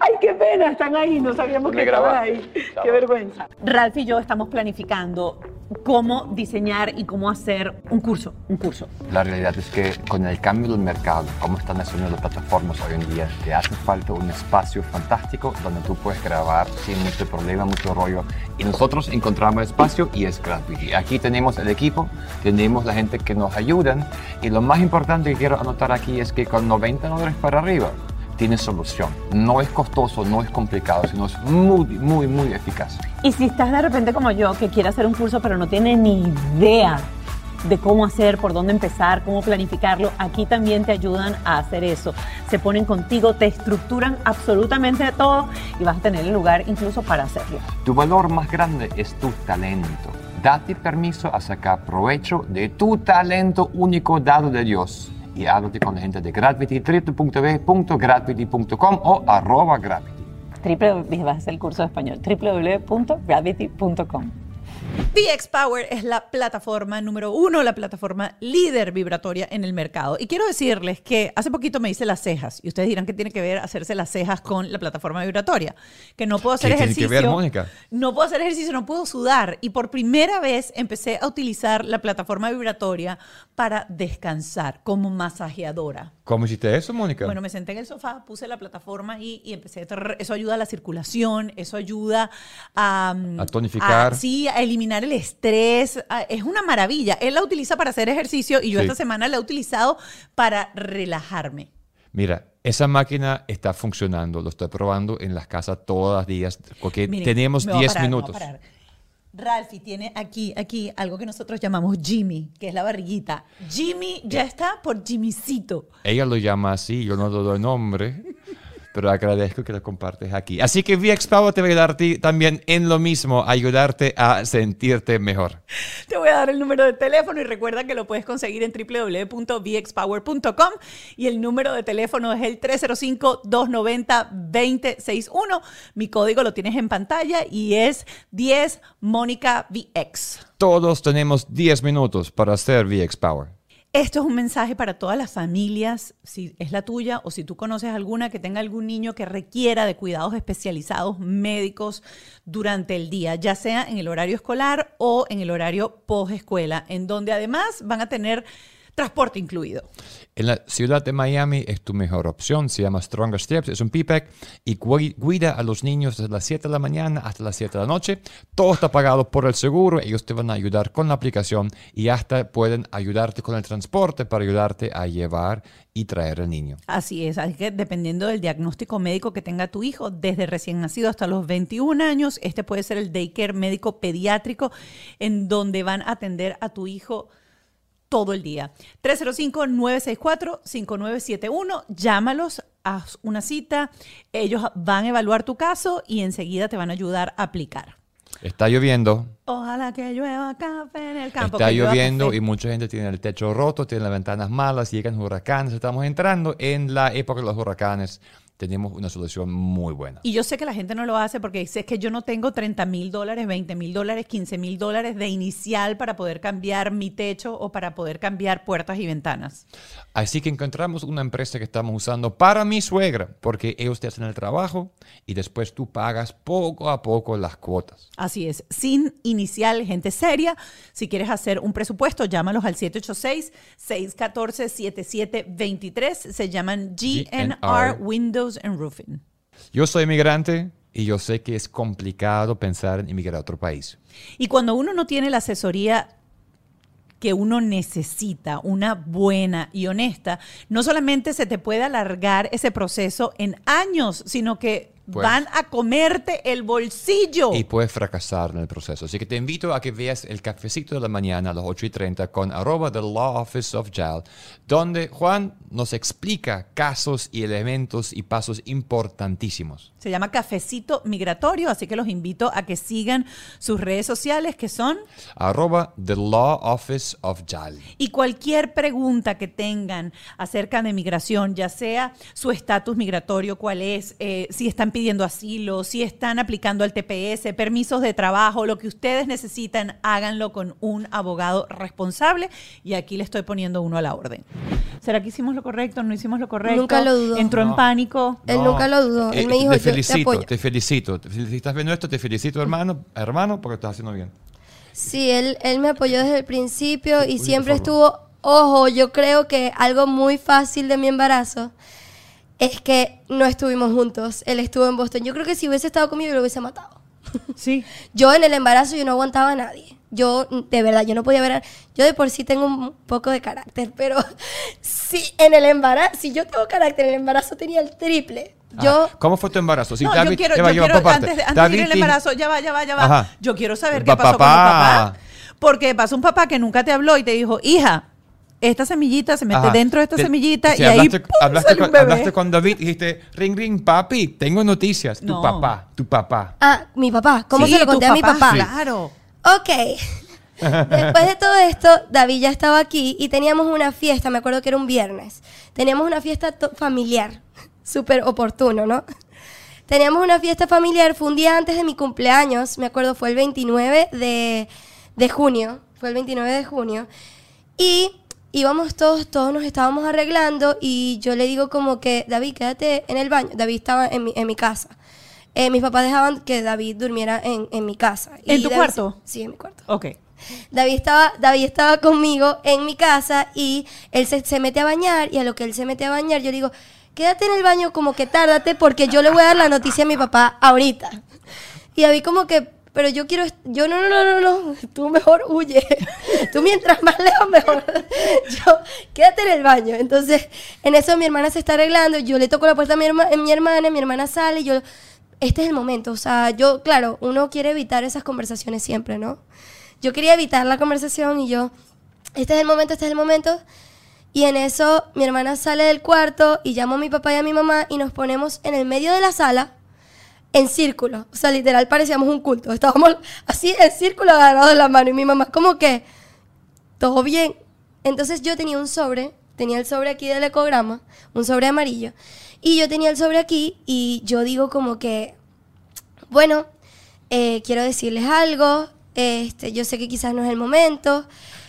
Ay, qué pena, están ahí, no sabíamos que estaban ahí. Qué vergüenza. Ralph y yo estamos planificando cómo diseñar y cómo hacer un curso, un curso. La realidad es que con el cambio del mercado, cómo están haciendo las plataformas hoy en día, te hace falta un espacio fantástico donde tú puedes grabar sin mucho problema, mucho rollo. Y nosotros encontramos espacio y es gratuito. Aquí tenemos el equipo, tenemos la gente que nos ayudan y lo más importante que quiero anotar aquí es que con 90 dólares para arriba, tiene solución. No es costoso, no es complicado, sino es muy, muy, muy eficaz. Y si estás de repente como yo, que quiere hacer un curso pero no tiene ni idea de cómo hacer, por dónde empezar, cómo planificarlo, aquí también te ayudan a hacer eso. Se ponen contigo, te estructuran absolutamente todo y vas a tener el lugar incluso para hacerlo. Tu valor más grande es tu talento. Date permiso a sacar provecho de tu talento único dado de Dios y háblate con la gente de Gravity, www.gravity.com o arroba Gravity. Triple, vas a hacer el curso de español, www.gravity.com. VX Power es la plataforma número uno, la plataforma líder vibratoria en el mercado. Y quiero decirles que hace poquito me hice las cejas y ustedes dirán que tiene que ver hacerse las cejas con la plataforma vibratoria. Que no puedo hacer ¿Qué ejercicio. Tiene que ver, Mónica? No puedo hacer ejercicio, no puedo sudar. Y por primera vez empecé a utilizar la plataforma vibratoria para descansar como masajeadora. ¿Cómo hiciste eso, Mónica? Bueno, me senté en el sofá, puse la plataforma y, y empecé. A, eso ayuda a la circulación, eso ayuda a. A tonificar. sí, a eliminar el estrés. es una maravilla. Él la utiliza para hacer ejercicio y yo esta semana la he utilizado para relajarme. Mira, esa máquina está funcionando, lo estoy probando en las casas todos los días, porque tenemos 10 minutos. Ralphie tiene aquí, aquí algo que nosotros llamamos Jimmy, que es la barriguita. Jimmy ya está por Jimmycito. Ella lo llama así, yo no le doy nombre pero agradezco que lo compartes aquí. Así que VX Power te va a ayudar también en lo mismo, ayudarte a sentirte mejor. Te voy a dar el número de teléfono y recuerda que lo puedes conseguir en www.vxpower.com y el número de teléfono es el 305-290-2061. Mi código lo tienes en pantalla y es 10 Mónica VX. Todos tenemos 10 minutos para hacer VX Power. Esto es un mensaje para todas las familias, si es la tuya o si tú conoces alguna que tenga algún niño que requiera de cuidados especializados médicos durante el día, ya sea en el horario escolar o en el horario post escuela, en donde además van a tener transporte incluido. En la ciudad de Miami es tu mejor opción, se llama Stronger Steps, es un PPAC y cuida a los niños desde las 7 de la mañana hasta las 7 de la noche. Todo está pagado por el seguro, ellos te van a ayudar con la aplicación y hasta pueden ayudarte con el transporte para ayudarte a llevar y traer al niño. Así es, así que dependiendo del diagnóstico médico que tenga tu hijo, desde recién nacido hasta los 21 años, este puede ser el daycare médico pediátrico en donde van a atender a tu hijo todo el día. 305-964-5971, llámalos, haz una cita, ellos van a evaluar tu caso y enseguida te van a ayudar a aplicar. Está lloviendo. Ojalá que llueva café en el campo. Está lloviendo y mucha gente tiene el techo roto, tiene las ventanas malas, llegan huracanes. Estamos entrando en la época de los huracanes tenemos una solución muy buena. Y yo sé que la gente no lo hace porque dice que yo no tengo 30 mil dólares, 20 mil dólares, 15 mil dólares de inicial para poder cambiar mi techo o para poder cambiar puertas y ventanas. Así que encontramos una empresa que estamos usando para mi suegra, porque ellos te hacen el trabajo y después tú pagas poco a poco las cuotas. Así es, sin inicial, gente seria. Si quieres hacer un presupuesto, llámalos al 786-614-7723. Se llaman GNR Windows Roofing. Yo soy inmigrante y yo sé que es complicado pensar en emigrar a otro país. Y cuando uno no tiene la asesoría que uno necesita, una buena y honesta, no solamente se te puede alargar ese proceso en años, sino que pues. Van a comerte el bolsillo. Y puedes fracasar en el proceso. Así que te invito a que veas el cafecito de la mañana a las 8 y 30 con arroba the Law Office of JAL, donde Juan nos explica casos y elementos y pasos importantísimos. Se llama Cafecito Migratorio, así que los invito a que sigan sus redes sociales que son arroba the Law Office of JAL. Y cualquier pregunta que tengan acerca de migración, ya sea su estatus migratorio, cuál es, eh, si están pidiendo asilo, si están aplicando al TPS, permisos de trabajo, lo que ustedes necesitan, háganlo con un abogado responsable. Y aquí le estoy poniendo uno a la orden. ¿Será que hicimos lo correcto? ¿No hicimos lo correcto? Nunca lo dudó. Entró en pánico. Él nunca lo dudó. Él me dijo, te felicito, te, felicito. Si estás viendo esto, te felicito, hermano, hermano, porque estás haciendo bien. Sí, él, él me apoyó desde el principio y siempre estuvo, ojo, yo creo que algo muy fácil de mi embarazo es que no estuvimos juntos. Él estuvo en Boston. Yo creo que si hubiese estado conmigo, lo hubiese matado. Sí. yo en el embarazo yo no aguantaba a nadie. Yo, de verdad, yo no podía ver. A, yo de por sí tengo un poco de carácter, pero si en el embarazo, si yo tengo carácter, en el embarazo tenía el triple. Yo, ¿Cómo fue tu embarazo? yo quiero, yo quiero antes, de, antes de ir al embarazo, ya va, ya va, ya va. Yo quiero saber qué pasó con tu papá. Porque pasó un papá que nunca te habló y te dijo, hija, esta semillita se mete dentro de esta semillita y ahí ¡pum! hablaste, con, hablaste, con, David y dijiste, ring, ring, papi, tengo noticias. Tu papá, tu papá. Ah, mi papá. ¿Cómo se lo conté a mi papá? Claro. Ok. Después de todo esto, David ya estaba aquí y teníamos una fiesta, me acuerdo que era un viernes. Teníamos una fiesta familiar, súper oportuno, ¿no? Teníamos una fiesta familiar, fue un día antes de mi cumpleaños, me acuerdo, fue el 29 de, de junio, fue el 29 de junio. Y íbamos todos, todos nos estábamos arreglando y yo le digo como que, David, quédate en el baño. David estaba en mi, en mi casa. Eh, mis papás dejaban que David durmiera en, en mi casa. ¿En tu cuarto? Sí, en mi cuarto. Ok. David estaba, David estaba conmigo en mi casa y él se, se mete a bañar y a lo que él se mete a bañar yo le digo, quédate en el baño como que tárdate porque yo le voy a dar la noticia a mi papá ahorita. Y David como que, pero yo quiero, yo no, no, no, no, no, tú mejor huye. tú mientras más lejos mejor. yo, quédate en el baño. Entonces, en eso mi hermana se está arreglando, yo le toco la puerta a mi, herma, mi hermana, mi hermana sale, y yo, este es el momento. O sea, yo, claro, uno quiere evitar esas conversaciones siempre, ¿no? Yo quería evitar la conversación y yo, este es el momento, este es el momento. Y en eso mi hermana sale del cuarto y llamo a mi papá y a mi mamá y nos ponemos en el medio de la sala en círculo. O sea, literal parecíamos un culto. Estábamos así en círculo agarrados de la mano. Y mi mamá, como que, todo bien. Entonces yo tenía un sobre, tenía el sobre aquí del ecograma, un sobre amarillo. Y yo tenía el sobre aquí y yo digo como que, bueno, eh, quiero decirles algo, este, yo sé que quizás no es el momento.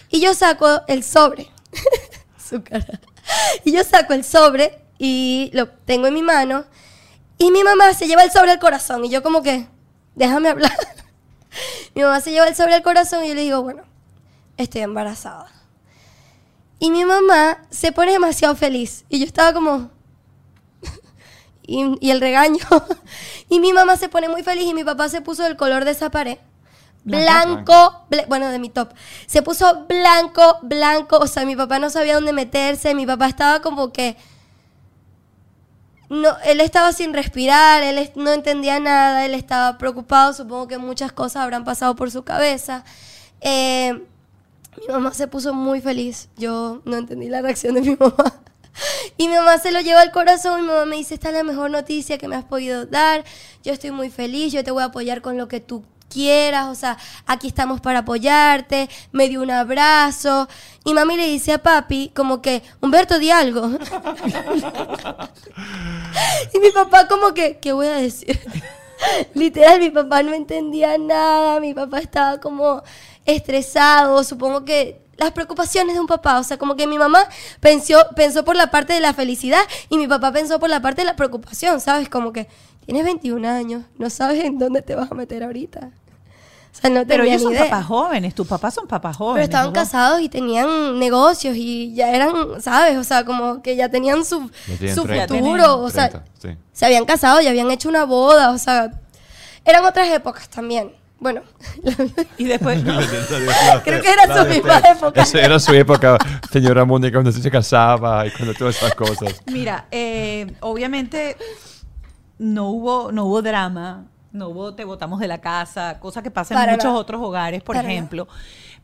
Y yo saco el sobre. Su cara. Y yo saco el sobre y lo tengo en mi mano y mi mamá se lleva el sobre al corazón. Y yo como que, déjame hablar. mi mamá se lleva el sobre al corazón y yo le digo, bueno, estoy embarazada. Y mi mamá se pone demasiado feliz. Y yo estaba como... y, el regaño. y mi mamá se pone muy feliz y mi papá se puso el color de esa pared. Blanco, bueno, de mi top. Se puso blanco, blanco. O sea, mi papá no sabía dónde meterse. Mi papá estaba como que no, él estaba sin respirar, él no entendía nada, él estaba preocupado, supongo que muchas cosas habrán pasado por su cabeza. Eh, mi mamá se puso muy feliz, yo no entendí la reacción de mi mamá. Y mi mamá se lo lleva al corazón, mi mamá me dice, esta es la mejor noticia que me has podido dar, yo estoy muy feliz, yo te voy a apoyar con lo que tú quieras, o sea, aquí estamos para apoyarte, me dio un abrazo. Y mami le dice a papi, como que, Humberto, di algo. y mi papá como que, ¿qué voy a decir? Literal, mi papá no entendía nada, mi papá estaba como estresado, supongo que las preocupaciones de un papá, o sea, como que mi mamá pensó, pensó por la parte de la felicidad y mi papá pensó por la parte de la preocupación, ¿sabes? Como que tienes 21 años, no sabes en dónde te vas a meter ahorita. O sea, no Pero ellos son papás jóvenes, tus papás son papás jóvenes. Pero estaban casados y tenían negocios y ya eran, ¿sabes? O sea, como que ya tenían su, su futuro. o sea, se habían casado, ya habían hecho una boda, o sea, eran otras épocas también. Bueno, y después. Creo que era su misma época. Era su época, señora Mónica, cuando se casaba y cuando todas esas cosas. Mira, eh, obviamente no hubo, no hubo drama no te botamos de la casa, cosa que pasa en muchos otros hogares, por ejemplo.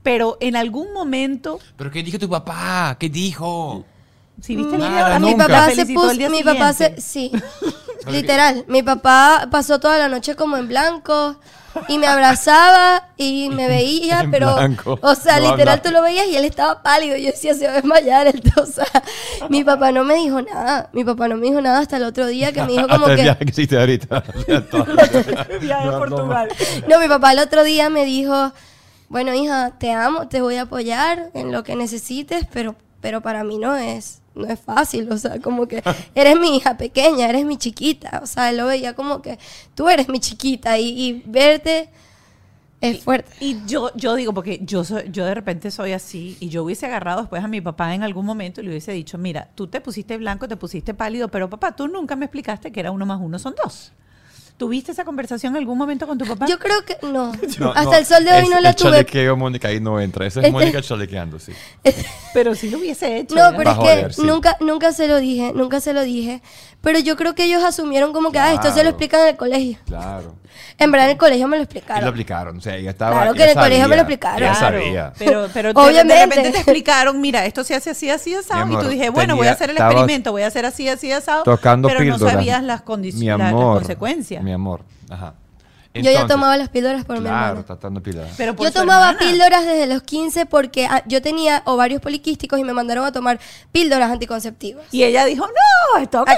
Pero en algún momento... ¿Pero qué dijo tu papá? ¿Qué dijo? Si viste mi papá se puso, mi papá se, sí, literal, mi papá pasó toda la noche como en blanco, y me abrazaba y me veía, pero, o sea, literal tú lo veías y él estaba pálido. Y yo decía, se va a desmayar. El, o sea, mi papá no me dijo nada. Mi papá no me dijo nada hasta el otro día que me dijo como hasta que. El viaje que hiciste ahorita. viaje a Portugal. No, mi papá el otro día me dijo, bueno, hija, te amo, te voy a apoyar en lo que necesites, pero, pero para mí no es no es fácil, o sea, como que eres mi hija pequeña, eres mi chiquita, o sea, él lo veía como que tú eres mi chiquita y, verte es fuerte. Y, yo, yo digo, porque yo, soy, yo de repente soy así y yo hubiese agarrado después a mi papá en algún momento y le hubiese dicho, mira, tú te pusiste blanco, te pusiste pálido, pero papá, tú nunca me explicaste que era uno más uno son dos. ¿Tuviste esa conversación en algún momento con tu papá? Yo creo que no. Hasta el sol de hoy no la tuve. El chalequeo, Mónica, ahí no entra. Esa es este Mónica chalequeando, sí. pero sí lo hubiese hecho. No, pero es que nunca, nunca se lo dije, nunca se lo dije. Pero yo creo que ellos asumieron como que, ah, esto se lo explican en el colegio. Claro. En verdad en el colegio me lo explicaron. Y lo explicaron, o sea, ella estaba Claro que en el colegio me lo explicaron. Ya sabía. Pero, pero de repente te explicaron, mira, esto se hace así, así, asado. Y tú dije, bueno, voy a hacer el experimento, voy a hacer así, así, asado. Tocando pero no sabías las, condiciones, las consecuencias. Mi amor, ajá. yo ya tomaba las píldoras por mi hermano. Claro, tratando píldoras. Pero yo tomaba píldoras desde los 15 porque ah, yo tenía ovarios poliquísticos y me mandaron a tomar píldoras anticonceptivas. Y ella dijo, no, esto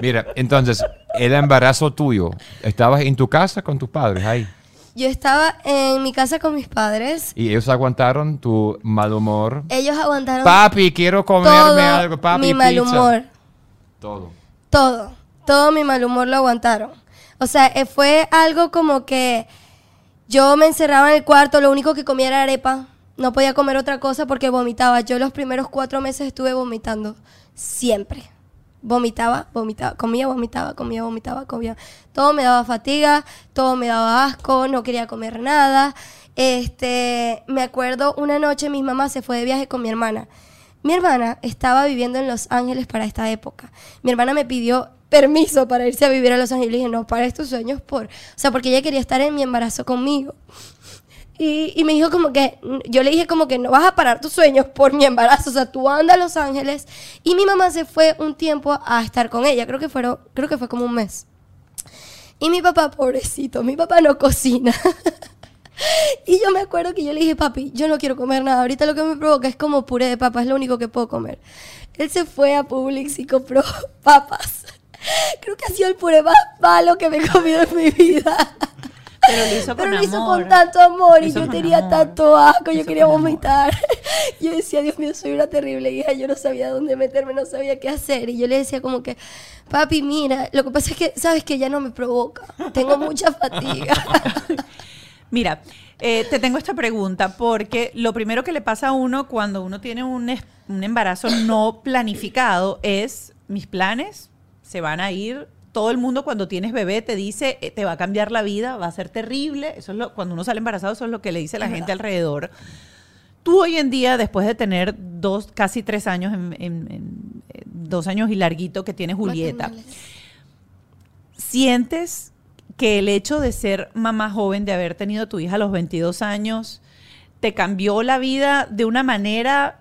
Mira, entonces, el embarazo tuyo, ¿estabas en tu casa con tus padres ahí? Yo estaba en mi casa con mis padres. ¿Y ellos aguantaron tu mal humor? Ellos aguantaron. Papi, quiero comerme algo, papi. Mi mal humor. Todo. Todo. Todo mi mal humor lo aguantaron. O sea, eh, fue algo como que yo me encerraba en el cuarto, lo único que comía era arepa. No podía comer otra cosa porque vomitaba. Yo los primeros cuatro meses estuve vomitando. Siempre vomitaba, vomitaba, comía, vomitaba, comía, vomitaba, comía. Todo me daba fatiga, todo me daba asco, no quería comer nada. Este, me acuerdo una noche mi mamá se fue de viaje con mi hermana. Mi hermana estaba viviendo en Los Ángeles para esta época. Mi hermana me pidió permiso para irse a vivir a Los Ángeles. Y dije, no, para estos sueños por... O sea, porque ella quería estar en mi embarazo conmigo. Y, me dijo como que, yo le dije como que no vas a parar tus sueños por mi embarazo, o sea, tú andas a Los Ángeles. Y mi mamá se fue un tiempo a estar con ella, creo que, fueron, creo que fue como un mes. Y mi papá, pobrecito, mi papá no cocina. y yo me acuerdo que yo le dije, papi, yo no quiero comer nada, ahorita lo que me provoca es como puré de papas, es lo único que puedo comer. Él se fue a Publix y compró papas. Creo que ha sido el puré más malo que me he comido en mi vida. Pero lo hizo con Pero lo hizo con tanto amor y yo tenía tanto asco, yo quería vomitar. Yo decía, Dios mío, soy una terrible hija, yo no sabía dónde meterme, no sabía qué hacer. Y yo le decía como que, papi, mira, lo que pasa es que, sabes que ya no me provoca, tengo mucha fatiga. Mira, eh, te tengo esta pregunta porque lo primero que le pasa a uno cuando uno tiene un, un embarazo no planificado es mis planes se van a ir todo el mundo cuando tienes bebé te dice, eh, te va a cambiar la vida, va a ser terrible. Eso es lo, cuando uno sale embarazado, eso es lo que le dice la gente alrededor. Tú hoy en día, después de tener dos, casi tres años, en, dos años y larguito que tiene Julieta, ¿sientes que el hecho de ser mamá joven, de haber tenido tu hija a los 22 años, te cambió la vida de una manera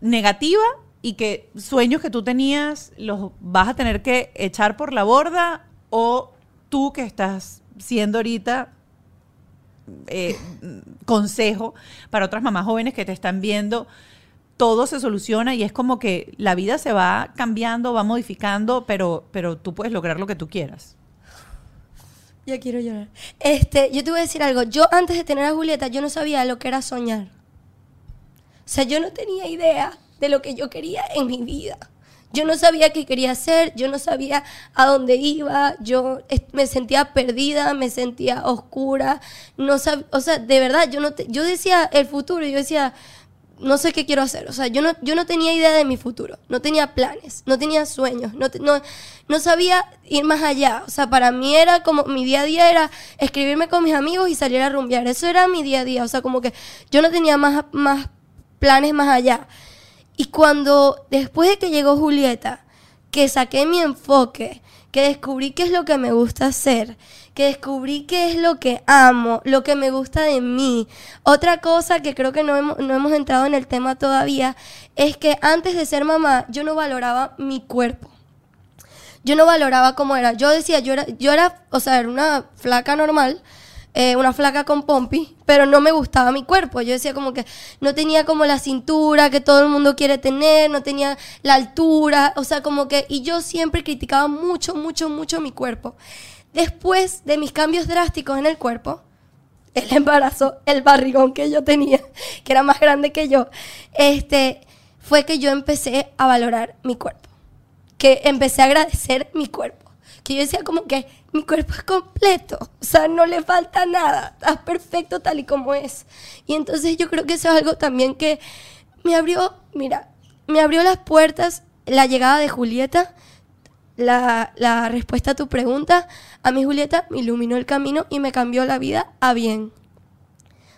negativa y que sueños que tú tenías los vas a tener que echar por la borda o tú que estás siendo ahorita eh, consejo para otras mamás jóvenes que te están viendo, todo se soluciona y es como que la vida se va cambiando, va modificando, pero, pero tú puedes lograr lo que tú quieras. Ya quiero llorar. Este, yo te voy a decir algo. Yo antes de tener a Julieta, yo no sabía lo que era soñar. O sea, yo no tenía idea de lo que yo quería en mi vida. Yo no sabía qué quería hacer, yo no sabía a dónde iba, yo me sentía perdida, me sentía oscura, no o sea, de verdad, yo no yo decía el futuro, yo decía, no sé qué quiero hacer, o sea, yo no, yo no tenía idea de mi futuro, no tenía planes, no tenía sueños, no, no, no sabía ir más allá, o sea, para mí era como, mi día a día era escribirme con mis amigos y salir a rumbear, eso era mi día a día, o sea, como que yo no tenía más, más planes más allá. Y cuando, después de que llegó Julieta, que saqué mi enfoque, que descubrí qué es lo que me gusta hacer, que descubrí qué es lo que amo, lo que me gusta de mí. Otra cosa que creo que no hemos, no hemos entrado en el tema todavía es que antes de ser mamá yo no valoraba mi cuerpo. Yo no valoraba cómo era. Yo decía, yo era, yo era, o sea, era una flaca normal, eh, una flaca con pompi, pero no me gustaba mi cuerpo. Yo decía como que no tenía como la cintura que todo el mundo quiere tener, no tenía la altura, o sea, como que, y yo siempre criticaba mucho, mucho, mucho mi cuerpo. Después de mis cambios drásticos en el cuerpo, el embarazo, el barrigón que yo tenía, que era más grande que yo, este, fue que yo empecé a valorar mi cuerpo, que empecé a agradecer mi cuerpo que yo decía como que mi cuerpo es completo, o sea, no le falta nada, está perfecto tal y como es. Y entonces yo creo que eso es algo también que me abrió, mira, me abrió las puertas la llegada de Julieta, la, la respuesta a tu pregunta, a mi Julieta me iluminó el camino y me cambió la vida a bien.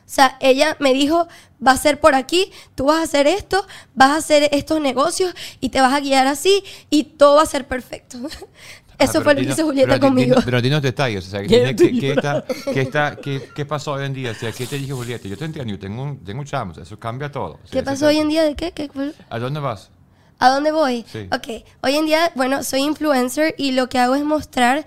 O sea, ella me dijo, va a ser por aquí, tú vas a hacer esto, vas a hacer estos negocios y te vas a guiar así y todo va a ser perfecto. Eso fue lo que hizo Julieta conmigo. pero dinos detalles, o sea, ¿qué, qué, está, qué, está, qué, pasó hoy en día? O sea, ¿qué te dijo Julieta? Yo te entiendo, yo tengo un, tengo un chamo, eso cambia todo. ¿Qué pasó hoy en día de qué? ¿Qué ¿A dónde vas? ¿A dónde voy? Sí. Ok, hoy en día, bueno, soy influencer y lo que hago es mostrar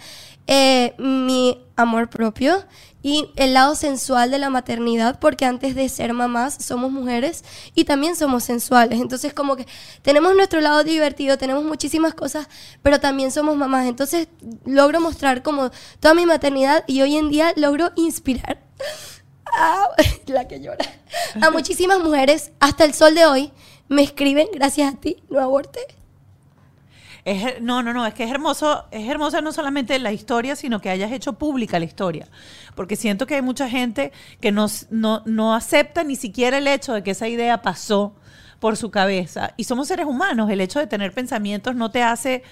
eh, mi amor propio y el lado sensual de la maternidad, porque antes de ser mamás somos mujeres y también somos sensuales. Entonces como que tenemos nuestro lado divertido, tenemos muchísimas cosas, pero también somos mamás. Entonces logro mostrar como toda mi maternidad y hoy en día logro inspirar a, la que llora, a muchísimas mujeres hasta el sol de hoy. Me escriben, gracias a ti, no aborté no, no, no, es que es hermoso, es hermosa no solamente la historia, sino que hayas hecho pública la historia. Porque siento que hay mucha gente que no, no acepta ni siquiera el hecho de que esa idea pasó por su cabeza. Y somos seres humanos, el hecho de tener pensamientos no te hace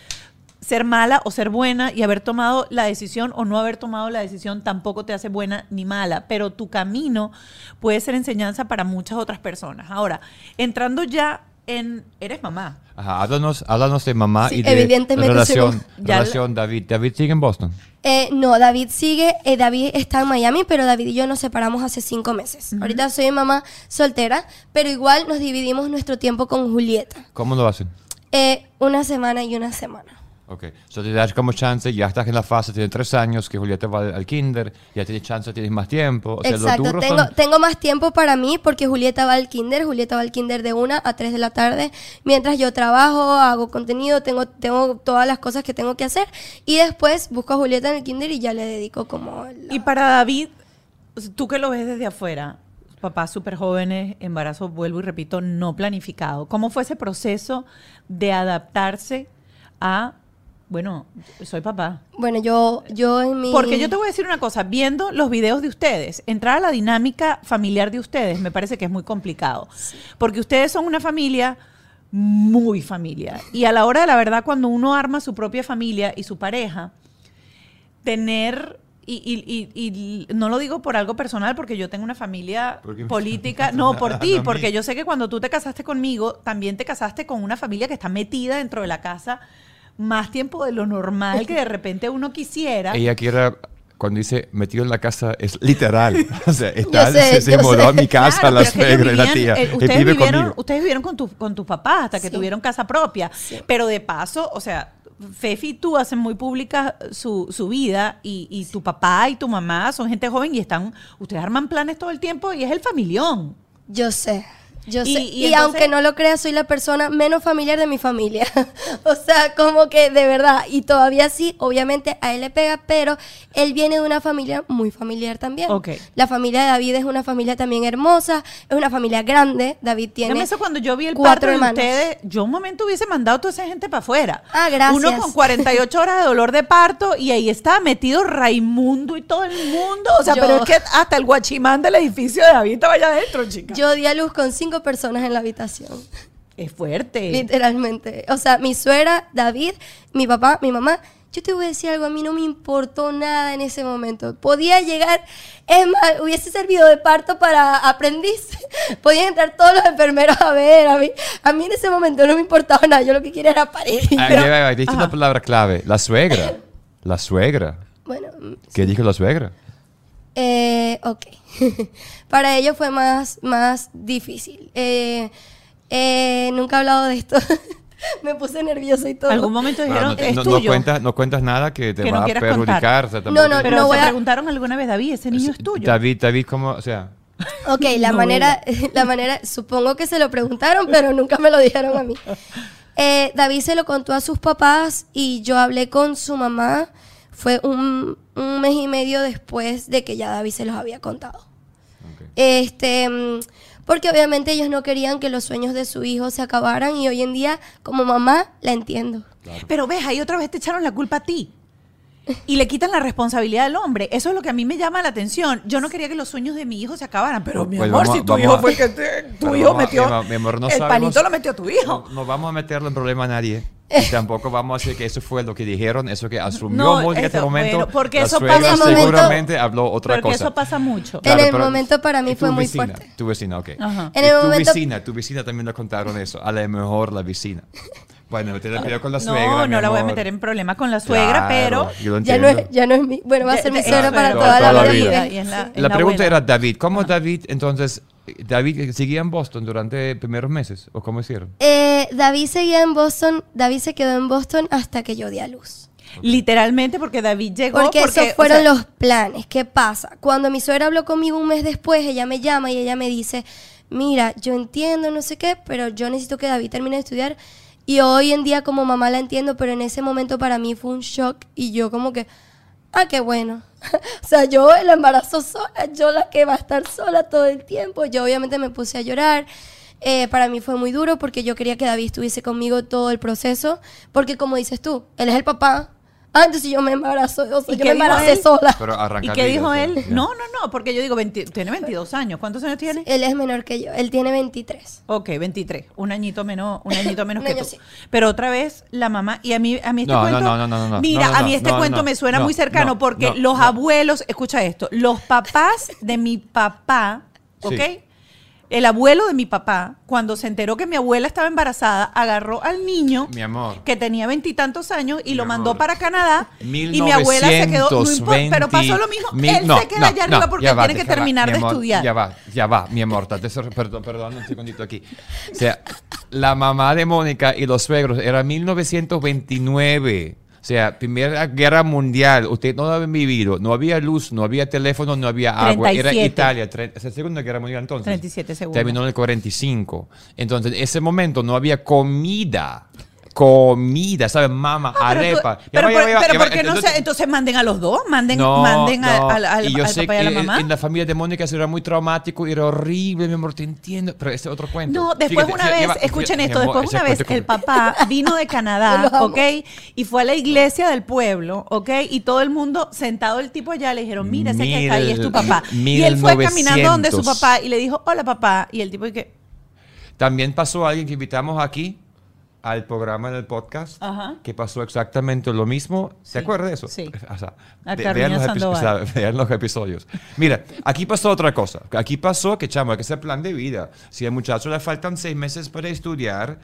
ser mala o ser buena y haber tomado la decisión o no haber tomado la decisión tampoco te hace buena ni mala, pero tu camino puede ser enseñanza para muchas otras personas. Ahora, entrando ya en eres mamá. Ajá, háblanos, háblanos de mamá y de evidentemente relación, relación David. ¿David sigue en Boston? Eh, no, David sigue, eh, David está en Miami, pero David y yo nos separamos hace cinco meses. Ahorita soy mamá soltera, pero igual nos dividimos nuestro tiempo con Julieta. ¿Cómo lo hacen? Eh, una semana y una semana. Ok, so te das como chance, ya estás en la fase, tienes tres años, que Julieta va al kinder, ya tienes chance, tienes más tiempo. Exacto, tengo, tengo más tiempo para mí porque Julieta va al kinder, Julieta va al kinder de una a tres de la tarde, mientras yo trabajo, hago contenido, tengo, tengo todas las cosas que tengo que hacer y después busco a Julieta en el kinder y ya le dedico como... Y para David, tú que lo ves desde afuera, papás súper jóvenes, embarazo, vuelvo y repito, no planificado, ¿cómo fue ese proceso de adaptarse a Bueno, soy papá. Bueno, yo, yo en mi... Porque yo te voy a decir una cosa, viendo los videos de ustedes, entrar a la dinámica familiar de ustedes me parece que es muy complicado. Porque ustedes son una familia muy familia. Y a la hora de la verdad, cuando uno arma su propia familia y su pareja, tener y, no lo digo por algo personal, porque yo tengo una familia política. No, por ti, porque yo sé que cuando tú te casaste conmigo, también te casaste con una familia que está metida dentro de la casa más tiempo de lo normal que de repente uno quisiera. Ella quiere cuando dice metido en la casa es literal. o sea, está, se, mudó a mi casa la suegra y la tía. Eh, ustedes, vivieron, ustedes vivieron con, tu, con tus papás hasta que tuvieron casa propia. Pero de paso, o sea, Fefi y tú hacen muy pública su, su vida y, y, tu papá y tu mamá son gente joven y están, ustedes arman planes todo el tiempo y es el familión. Yo sé. Yo y, sé. Y, aunque no lo creas, soy la persona menos familiar de mi familia. o sea, como que de verdad. Y todavía sí, obviamente a él le pega, pero él viene de una familia muy familiar también. Okay. La familia de David es una familia también hermosa, es una familia grande. David tiene. eso cuando yo vi el cuatro de ustedes, yo un momento hubiese mandado toda esa gente para afuera. Ah, gracias. Uno con 48 horas de dolor de parto y ahí estaba metido Raimundo y todo el mundo. O sea, pero es que hasta el guachimán del edificio de David estaba allá adentro, chica. Yo di a luz con cinco personas en la habitación. Es fuerte. Literalmente. O sea, mi suegra, David, mi papá, mi mamá. Yo te voy a decir algo, a mí no me importó nada en ese momento. Podía llegar, es más, hubiese servido de parto para aprendiz. Podían entrar todos los enfermeros a ver. A mí, a mí en ese momento no me importaba nada. Yo lo que quería era parir. Ah, una palabra clave. La suegra. La suegra. Bueno. ¿Qué dijo la suegra? Eh, ok. Para ellos fue más, más difícil. Eh, eh, nunca he hablado de esto. Me puse nervioso y todo. ¿Algún momento dijeron no, es no, tuyo? Cuentas, no cuentas nada que te va a perjudicar. no, no, pero no se preguntaron alguna vez, David, ese niño es tuyo. David, David, ¿cómo? O sea... Ok, la manera, la manera, supongo que se lo preguntaron, pero nunca me lo dijeron a mí. Eh, David se lo contó a sus papás y yo hablé con su mamá. Fue un, un mes y medio después de que ya David se los había contado. Este, mm, porque obviamente ellos no querían que los sueños de su hijo se acabaran y hoy en día como mamá la entiendo. Pero ves, ahí otra vez te echaron la culpa a ti y le quitan la responsabilidad al hombre. Eso es lo que a mí me llama la atención. Yo no quería que los sueños de mi hijo se acabaran, pero mi pues amor, si tu hijo fue el que tu hijo metió mi, amor, no el palito lo metió tu hijo. No, vamos a meterle en problema a nadie. Y tampoco vamos a decir que eso fue lo que dijeron, eso que asumió en este momento. porque eso pasa seguramente habló otra porque cosa. eso pasa mucho. en el momento para mí fue muy fuerte. Tu vecina, ok. En el tu momento... vecina, tu vecina también le contaron eso. A lo mejor la vecina. Bueno, te la con la suegra. No, no la voy a meter en problema con la suegra, pero ya no, es, ya no es mi. Bueno, va a ser mi suegra para toda, la, vida. la, pregunta era David. ¿Cómo David entonces David seguía en Boston durante primeros meses o cómo hicieron? Eh, David seguía en Boston, David se quedó en Boston hasta que yo di a luz. Literalmente porque David llegó. Porque, esos fueron los planes. ¿Qué pasa? Cuando mi suegra habló conmigo un mes después, ella me llama y ella me dice, mira, yo entiendo, no sé qué, pero yo necesito que David termine de estudiar. Y hoy en día como mamá la entiendo, pero en ese momento para mí fue un shock y yo como que, ah, qué bueno. o sea, yo el embarazo sola, yo la que va a estar sola todo el tiempo. Yo obviamente me puse a llorar. Eh, para mí fue muy duro porque yo quería que David estuviese conmigo todo el proceso. Porque como dices tú, él es el papá, Entonces yo me embarazo, o sea, yo me embaracé sola. ¿Y qué dijo él? No, no, no, porque yo digo, tiene 22 años. ¿Cuántos años tiene? Él es menor que yo, él tiene 23. Ok, 23. Un añito menos, un añito menos que tú. Pero otra vez, la mamá, y a mí, a mí este cuento, no, no, no, no, mira, a mí este cuento me suena muy cercano porque los abuelos, escucha esto, los papás de mi papá, ¿ok? El abuelo de mi papá, cuando se enteró que mi abuela estaba embarazada, agarró al niño, mi amor. que tenía veintitantos años, y lo mandó para Canadá. y mi abuela se quedó. pero pasó lo mismo. Él se queda allá arriba porque tiene que terminar de estudiar. Ya va, ya va, mi amor. Perdón, perdón, un segundito aquí. O sea, la mamá de Mónica y los suegros era 1929. O sea, Primera Guerra Mundial, usted no lo había vivido, no había luz, no había teléfono, no había agua. Era Italia, la Segunda Guerra Mundial entonces. 37 segundos. Terminó en el 45. Entonces, en ese momento no había comida comida, ¿sabes? Mama, arepa. pero, ¿por qué no se, entonces manden a los dos? Manden, manden al, al, y yo sé papá y a la mamá. En, la familia de Mónica eso era muy traumático y era horrible, mi amor, te entiendo. Pero ese es otro cuento. No, después una vez, escuchen esto, después una vez el papá vino de Canadá, ¿ok? Y fue a la iglesia del pueblo, ¿ok? Y todo el mundo sentado el tipo allá le dijeron, mira, ese que está ahí es tu papá. Y él fue caminando donde su papá y le dijo, hola papá. Y el tipo que... También pasó alguien que invitamos aquí al programa en el podcast que pasó exactamente lo mismo. ¿Se acuerda de eso? Sí. O sea, vean, los episodios. Mira, aquí pasó otra cosa. Aquí pasó que, chamo, hay que hacer plan de vida. Si al muchacho le faltan seis meses para estudiar,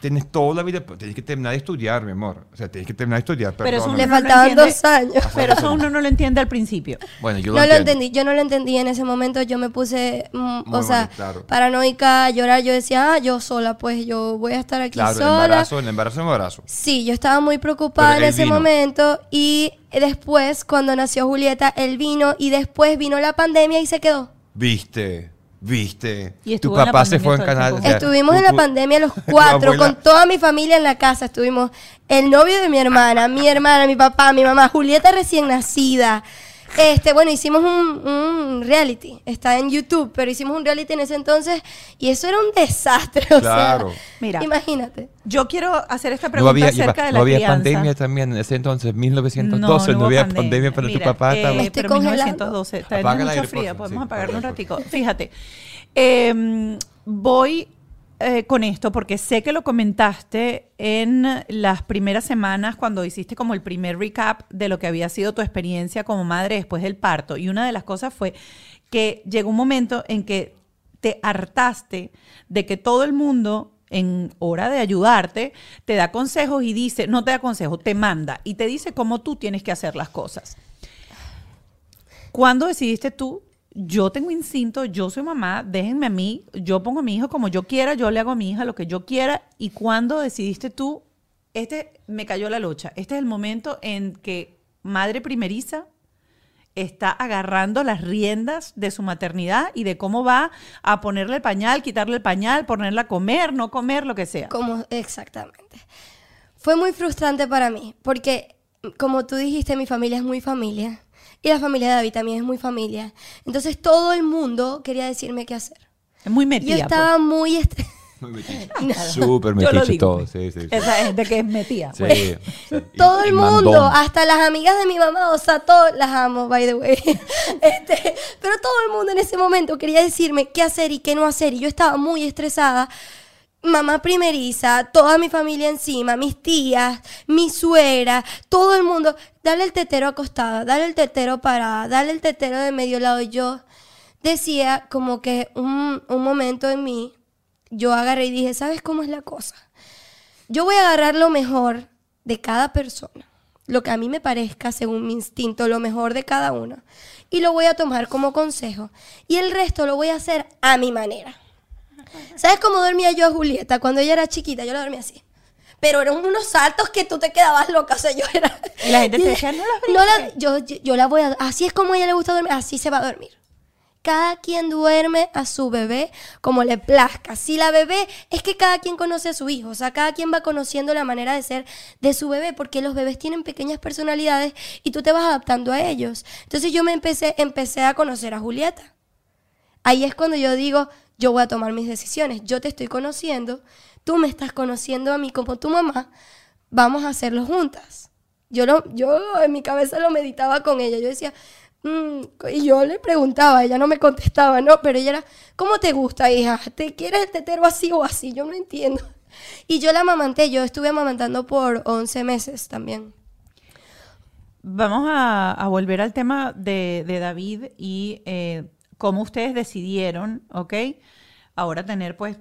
tienes toda la vida, tienes que terminar de estudiar, mi amor. O sea, tienes que terminar de estudiar. Pero eso le faltaban dos años. Pero eso uno no lo entiende al principio. Bueno, yo lo, no lo entendí. Yo no lo entendí en ese momento. Yo me puse, mm, o sea, paranoica, a llorar. Yo decía, ah, yo sola, pues yo voy a estar aquí claro, sola. embarazo, en embarazo, embarazo. Sí, yo estaba muy preocupada en ese momento. Y después, cuando nació Julieta, él vino y después vino la pandemia y se quedó. ¿Viste? Viste, tu papá se fue en Canadá. Estuvimos en la pandemia los cuatro, con toda mi familia en la casa. Estuvimos el novio de mi hermana, mi hermana, mi papá, mi mamá, Julieta recién nacida. Este, bueno, hicimos un, reality. Está en YouTube, pero hicimos un reality en ese entonces y eso era un desastre. O claro. sea, Mira, imagínate. Yo quiero hacer esta pregunta acerca de la No había pandemia también en ese entonces, 1912. No, había pandemia, para tu papá eh, estaba... Estoy pero 1912. Está mucha fría, podemos apagarlo un ratico. Fíjate, em, voy eh, con esto porque sé que lo comentaste en las primeras semanas cuando hiciste como el primer recap de lo que había sido tu experiencia como madre después del parto. Y una de las cosas fue que llegó un momento en que te hartaste de que todo el mundo en hora de ayudarte, te da consejos y dice, no te da consejos, te manda y te dice cómo tú tienes que hacer las cosas. ¿Cuándo decidiste tú yo tengo instinto, yo soy mamá, déjenme a mí, yo pongo a mi hijo como yo quiera, yo le hago a mi hija lo que yo quiera. Y cuando decidiste tú, este me cayó la locha, este es el momento en que madre primeriza está agarrando las riendas de su maternidad y de cómo va a ponerle el pañal, quitarle el pañal, ponerla a comer, no comer, lo que sea. Como, exactamente. Fue muy frustrante para mí, porque como tú dijiste, mi familia es muy familia. Y la familia de David también es muy familia. Entonces todo el mundo quería decirme qué hacer. Es muy metida. Yo estaba pues. muy... Muy Súper metiche todo, sí, sí, Esa gente que es metida. Pues. todo el mundo, hasta las amigas de mi mamá, o sea, todas las amo, by the way. Este, pero todo el mundo en ese momento quería decirme qué hacer y qué no hacer. Y yo estaba muy estresada mamá primeriza, toda mi familia encima, mis tías, mi suegra, todo el mundo, dale el tetero acostada, dale el tetero parada, dale el tetero de medio lado. Yo decía como que un, un momento en mí, yo agarré y dije, ¿sabes cómo es la cosa? Yo voy a agarrar lo mejor de cada persona, lo que a mí me parezca según mi instinto, lo mejor de cada uno, y lo voy a tomar como consejo. Y el resto lo voy a hacer a mi manera. ¿Sabes cómo dormía yo a Julieta? Cuando ella era chiquita, yo la dormía así. Pero eran unos saltos que tú te quedabas loca. O sea, yo era. Y la gente te decía, no la, no yo, yo, la voy a. Así es como a ella le gusta dormir, así se va a dormir. Cada quien duerme a su bebé como le plazca. Si la bebé es que cada quien conoce a su hijo, o sea, cada quien va conociendo la manera de ser de su bebé, porque los bebés tienen pequeñas personalidades y tú te vas adaptando a ellos. Entonces yo me empecé, empecé a conocer a Julieta. Ahí es cuando yo digo, yo voy a tomar mis decisiones. Yo te estoy conociendo, tú me estás conociendo a mí como tu mamá, vamos a hacerlo juntas. Yo, lo, yo en mi cabeza lo meditaba con ella, yo decía, mm", y yo le preguntaba, ella no me contestaba, no, pero ella era, ¿cómo te gusta, hija? ¿Te quieres el tetero así o así? Yo no entiendo. Y yo la amamanté, yo estuve amamantando por 11 meses también. Vamos a, volver al tema de, David y eh, cómo ustedes decidieron, ¿ok? Ahora tener pues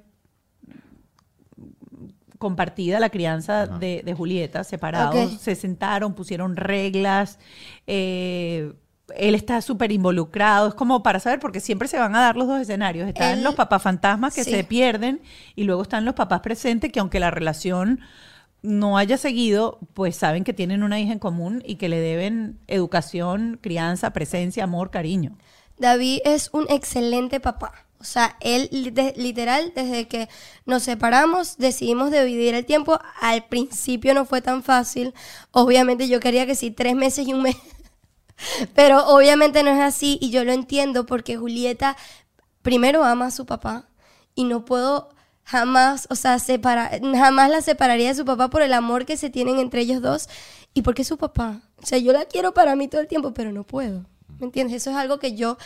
compartida la crianza de, Julieta, separados, se sentaron, pusieron reglas, eh, él está súper involucrado, es como para saber, porque siempre se van a dar los dos escenarios, están los papás fantasmas que se pierden y luego están los papás presentes que aunque la relación no haya seguido, pues saben que tienen una hija en común y que le deben educación, crianza, presencia, amor, cariño. David es un excelente papá. O sea, él literal, desde que nos separamos, decidimos dividir el tiempo. Al principio no fue tan fácil. Obviamente yo quería que sí, tres meses y un mes. Pero obviamente no es así y yo lo entiendo porque Julieta primero ama a su papá y no puedo jamás, o sea, separar, jamás la separaría de su papá por el amor que se tienen entre ellos dos y porque es su papá. O sea, yo la quiero para mí todo el tiempo, pero no puedo. ¿Me entiendes? Eso es algo que yo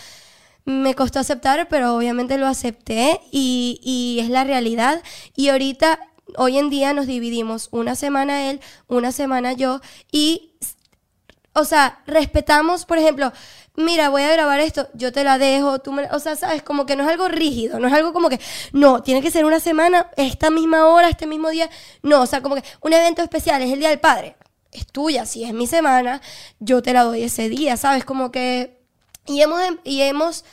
me costó aceptar, pero obviamente lo acepté y, y es la realidad. Y ahorita, hoy en día nos dividimos una semana él, una semana yo y, o sea, respetamos, por ejemplo, mira, voy a grabar esto, yo te la dejo, tú me, o sea, sabes, como que no es algo rígido, no es algo como que, no, tiene que ser una semana, esta misma hora, este mismo día, no, o sea, como que un evento especial es el Día del Padre, es tuya, si es mi semana, yo te la doy ese día, ¿sabes? Como que, y hemos, y hemos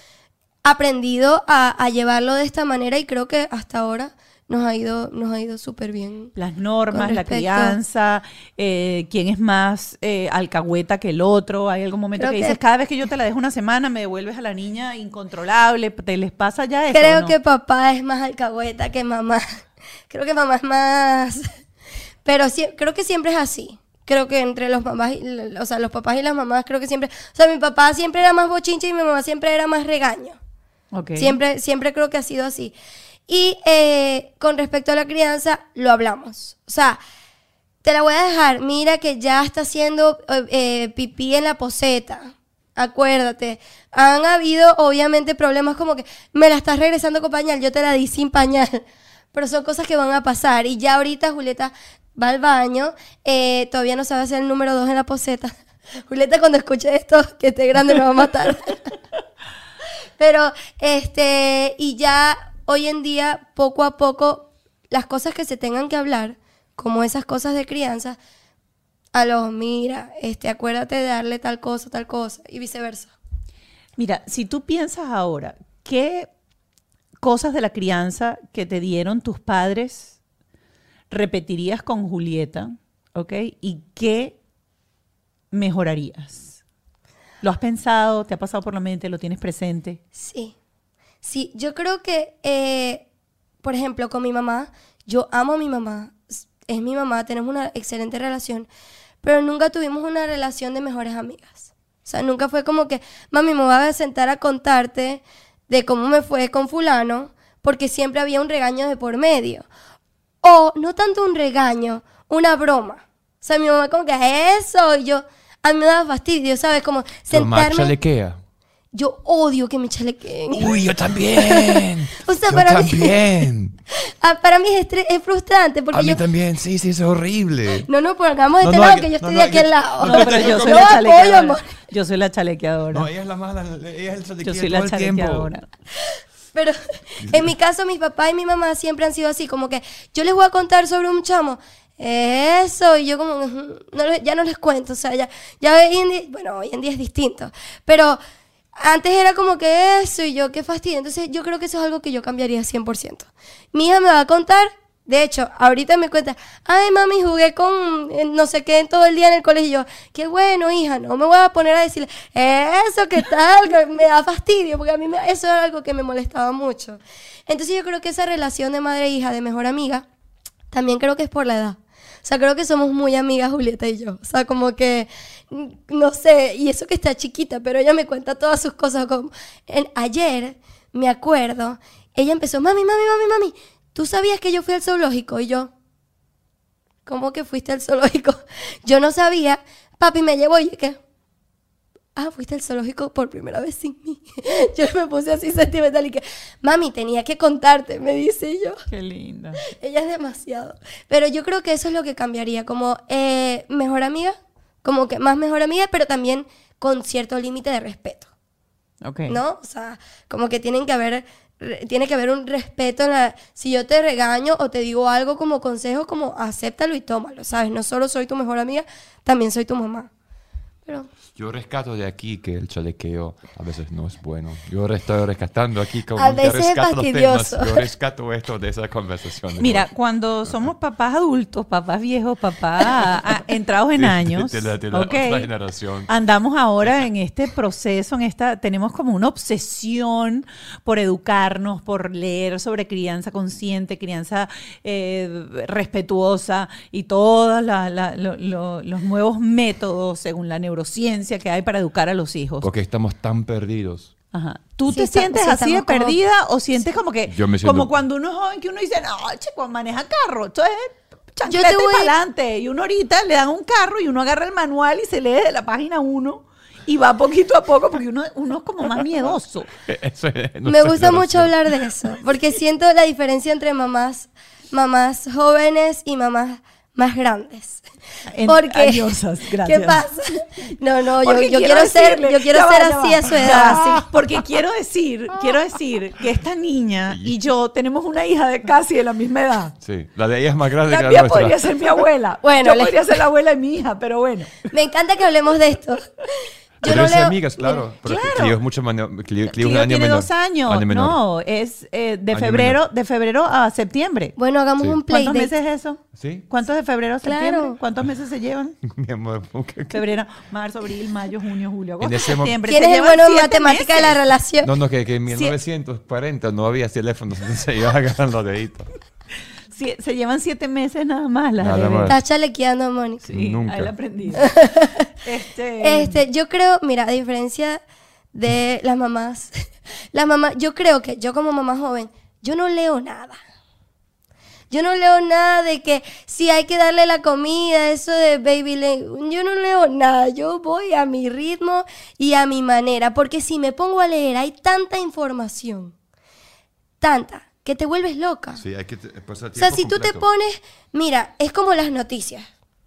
aprendido a, a llevarlo de esta manera y creo que hasta ahora nos ha ido, nos ha ido súper bien. Las normas, la crianza, eh, quién es más eh, alcahueta que el otro. Hay algún momento que, dices, cada vez que yo te la dejo una semana, me devuelves a la niña incontrolable. ¿Te les pasa ya eso? Creo que papá es más alcahueta que mamá. Creo que mamá es más... Pero sí, creo que siempre es así. Creo que entre los mamás, o sea, los papás y las mamás, creo que siempre... O sea, mi papá siempre era más bochinche y mi mamá siempre era más regaño. Siempre, siempre creo que ha sido así. Y eh, con respecto a la crianza, lo hablamos. O sea, te la voy a dejar. Mira que ya está haciendo eh, eh, pipí en la poseta. Acuérdate. Han habido, obviamente, problemas como que me la estás regresando con pañal, yo te la di sin pañal. Pero son cosas que van a pasar. Y ya ahorita Julieta va al baño. todavía no sabe hacer el número dos en la poseta. Julieta, cuando escuche esto, que esté grande, me va a matar. Pero, este, y ya hoy en día, poco a poco, las cosas que se tengan que hablar, como esas cosas de crianza, a los, mira, este, acuérdate de darle tal cosa, tal cosa, y viceversa. Mira, si tú piensas ahora, ¿qué cosas de la crianza que te dieron tus padres repetirías con Julieta? ¿Ok? ¿Y qué mejorarías? ¿Lo has pensado? ¿Te ha pasado por la mente? ¿Lo tienes presente? Sí. Sí, yo creo que, eh, por ejemplo, con mi mamá, yo amo a mi mamá, es mi mamá, tenemos una excelente relación, pero nunca tuvimos una relación de mejores amigas. O sea, nunca fue como que, mami, me voy a sentar a contarte de cómo me fue con fulano, porque siempre había un regaño de por medio. O no tanto un regaño, una broma. O sea, mi mamá como que eso, y yo, a mí me daba fastidio, ¿sabes? Como sentarme... Yo odio que me chalequeen. Uy, yo también. o sea, yo para también. Mí, ah, para mí es, es, frustrante porque A mí también, sí, sí, es horrible. No, no, pongamos este lado que yo estoy de aquel lado. No, pero yo soy la chalequeadora. Yo soy la chalequeadora. No, ella es la mala, ella es el chalequeador Yo soy la chalequeadora. Pero en mi caso, mi papá y mi mamá siempre han sido así, como que yo les voy a contar sobre un chamo. Eso, y yo como, ya no les cuento, o sea, ya, ya hoy en día, bueno, hoy en día es distinto, pero antes era como que eso y yo, qué fastidio. Entonces yo creo que eso es algo que yo cambiaría 100%. Mi hija me va a contar, de hecho, ahorita me cuenta, ay mami, jugué con eh, no sé qué todo el día en el colegio. qué bueno, hija, no me voy a poner a decirle, eso, qué tal, que me da fastidio, porque a mí eso era algo que me molestaba mucho. Entonces yo creo que esa relación de madre e hija, de mejor amiga, también creo que es por la edad. O sea, creo que somos muy amigas Julieta y yo. O sea, como que, no sé, y eso que está chiquita, pero ella me cuenta todas sus cosas. Como, ayer, me acuerdo, ella empezó, mami, mami, mami, mami, ¿tú sabías que yo fui al zoológico? Y yo, ¿cómo que fuiste al zoológico? Yo no sabía. Papi me llevó y ¿qué? ah, fuiste al zoológico por primera vez sin mí. yo me puse así sentimental y que, mami, tenía que contarte, me dice yo. Qué linda. Ella es demasiado. Pero yo creo que eso es lo que cambiaría, como eh, mejor amiga, como que más mejor amiga, pero también con cierto límite de respeto. Ok. ¿No? O sea, como que tienen que haber tiene que haber un respeto en la si yo te regaño o te digo algo como consejo como acéptalo y tómalo sabes no solo soy tu mejor amiga también soy tu mamá pero yo rescato de aquí que el chalequeo a veces no es bueno. Yo estoy rescatando aquí como a veces rescato es temas. Yo rescato esto de esa conversación. Mira, cuando somos papás adultos, papás viejos, papás entrados en años, generación. andamos ahora en este proceso, en esta, tenemos como una obsesión por educarnos, por leer sobre crianza consciente, crianza eh, respetuosa y todos los nuevos métodos según la neurociencia que hay para educar a los hijos. Porque estamos tan perdidos. Ajá. ¿Tú te sientes así de perdida o sientes como que, como cuando uno es joven que uno dice, no, chico, maneja carro, yo te voy... para adelante. Y uno ahorita le dan un carro y uno agarra el manual y se lee de la página 1 y va poquito a poco porque uno, uno es como más miedoso. Me gusta mucho hablar de eso porque siento la diferencia entre mamás, mamás jóvenes y mamás más grandes. porque ¿Qué pasa? No, no, yo, quiero ser, yo quiero ser así a su edad. porque quiero decir, quiero decir que esta niña y yo tenemos una hija de casi de la misma edad. Sí, la de ella es más grande que la nuestra. podría ser mi abuela. Bueno, yo podría ser la abuela de mi hija, pero bueno. Me encanta que hablemos de esto. Yo no leo... amigas, claro. Pero claro. Clio es mucho más... Clio, Clio, Clio tiene dos años. No, es eh, de febrero de febrero a septiembre. Bueno, hagamos un play ¿Cuántos meses es eso? ¿Sí? ¿Cuántos de febrero a septiembre? Claro. ¿Cuántos meses se llevan? Mi amor. Febrero, marzo, abril, mayo, junio, julio, agosto, septiembre. ¿Quién es el bueno en matemática de la relación? No, no, que, que en 1940 no había teléfonos, entonces se iban agarrar los deditos se llevan siete meses nada más las nada Está chalequeando a Mónica. Sí, Nunca. ahí la aprendí. este... este, yo creo, mira, a diferencia de las mamás, las mamás, yo creo que yo como mamá joven, yo no leo nada. Yo no leo nada de que si hay que darle la comida, eso de baby Yo no leo nada. Yo voy a mi ritmo y a mi manera. Porque si me pongo a leer, hay tanta información. Tanta que te vuelves loca. Sí, hay que o sea, si tú te pones, mira, es como las noticias.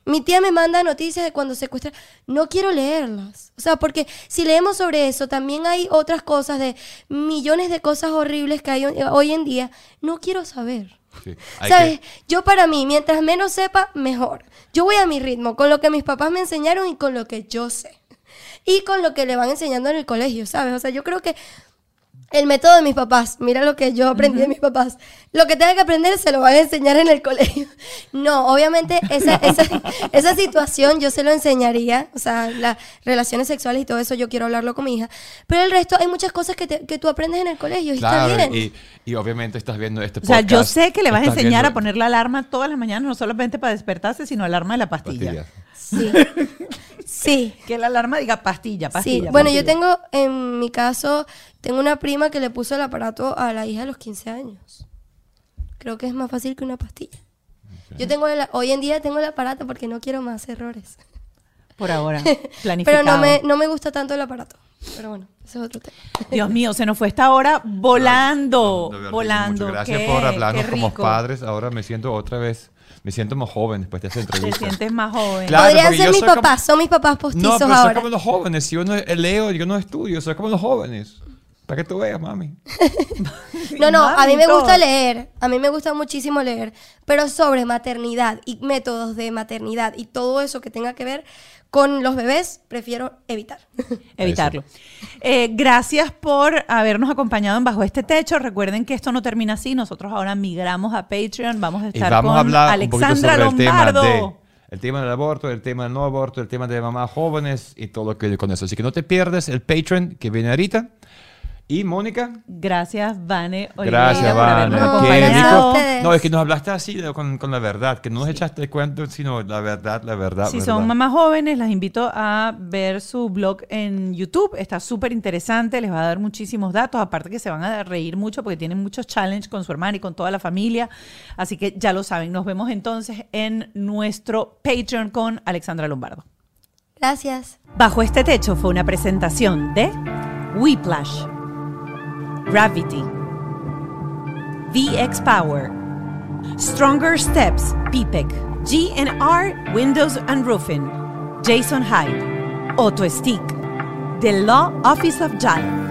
Mi tía me manda noticias de cuando secuestra. No quiero leerlas. O sea, porque si leemos sobre eso, también hay otras cosas de millones de cosas horribles que hay hoy en día. No quiero saber. ¿Sabes? Yo para mí, mientras menos sepa, mejor. Yo voy a mi ritmo, con lo que mis papás me enseñaron y con lo que yo sé. Y con lo que le van enseñando en el colegio, ¿sabes? O sea, yo creo que el método de mis papás, mira lo que yo aprendí de mis papás. Lo que tenga que aprender se lo van a enseñar en el colegio. No, obviamente esa, esa, situación yo se lo enseñaría, o sea, las relaciones sexuales y todo eso yo quiero hablarlo con mi hija. Pero el resto hay muchas cosas que, que tú aprendes en el colegio y está bien. Y, y, obviamente estás viendo este podcast. O sea, yo sé que le vas a enseñar a poner la alarma todas las mañanas, no solamente para despertarse, sino alarma de la pastilla. Sí. Sí. Que la alarma diga pastilla, pastilla. Sí. Bueno, yo tengo, en mi caso, tengo una prima que le puso el aparato a la hija a los 15 años. Creo que es más fácil que una pastilla. Yo tengo, hoy en día tengo el aparato porque no quiero más errores. Por ahora, planificado. Pero no me, no me gusta tanto el aparato. Pero bueno, ese es otro tema. Dios mío, se nos fue esta hora volando, volando. gracias por hablarnos como padres. Ahora me siento otra vez me siento más joven después de esa entrevista. Te sientes más joven. Podrían ser mis papás, son mis papás postizos no, pero ahora. Soy como los jóvenes. Si yo no leo, yo no estudio, soy como los jóvenes. Para que tú veas, mami. no, no, a mí me gusta leer. A mí me gusta muchísimo leer. Pero sobre maternidad y métodos de maternidad y todo eso que tenga que ver con los bebés prefiero evitar. Evitarlo. Eh, gracias por habernos acompañado en Bajo este Techo. Recuerden que esto no termina así. Nosotros ahora migramos a Patreon. Vamos a estar vamos con a hablar Alexandra Lombardo. El tema, el tema del aborto, el tema del no aborto, el tema de mamás jóvenes y todo lo que con eso. Así que no te pierdas el Patreon que viene ahorita. ¿Y Mónica? Gracias, Vane. Gracias, Vane. No, no, es que nos hablaste así con, con, la verdad, que no nos echaste cuento, sino la verdad, la verdad. Si son mamás jóvenes, las invito a ver su blog en YouTube. Está súper interesante, les va a dar muchísimos datos. Aparte que se van a reír mucho porque tienen muchos challenges con su hermana y con toda la familia. Así que ya lo saben. Nos vemos entonces en nuestro Patreon con Alexandra Lombardo. Gracias. Bajo este techo fue una presentación de Whiplash Gravity, VX Power, Stronger Steps, PPEC, GNR Windows and Roofing, Jason Hyde, Auto Stick, The Law Office of JAL.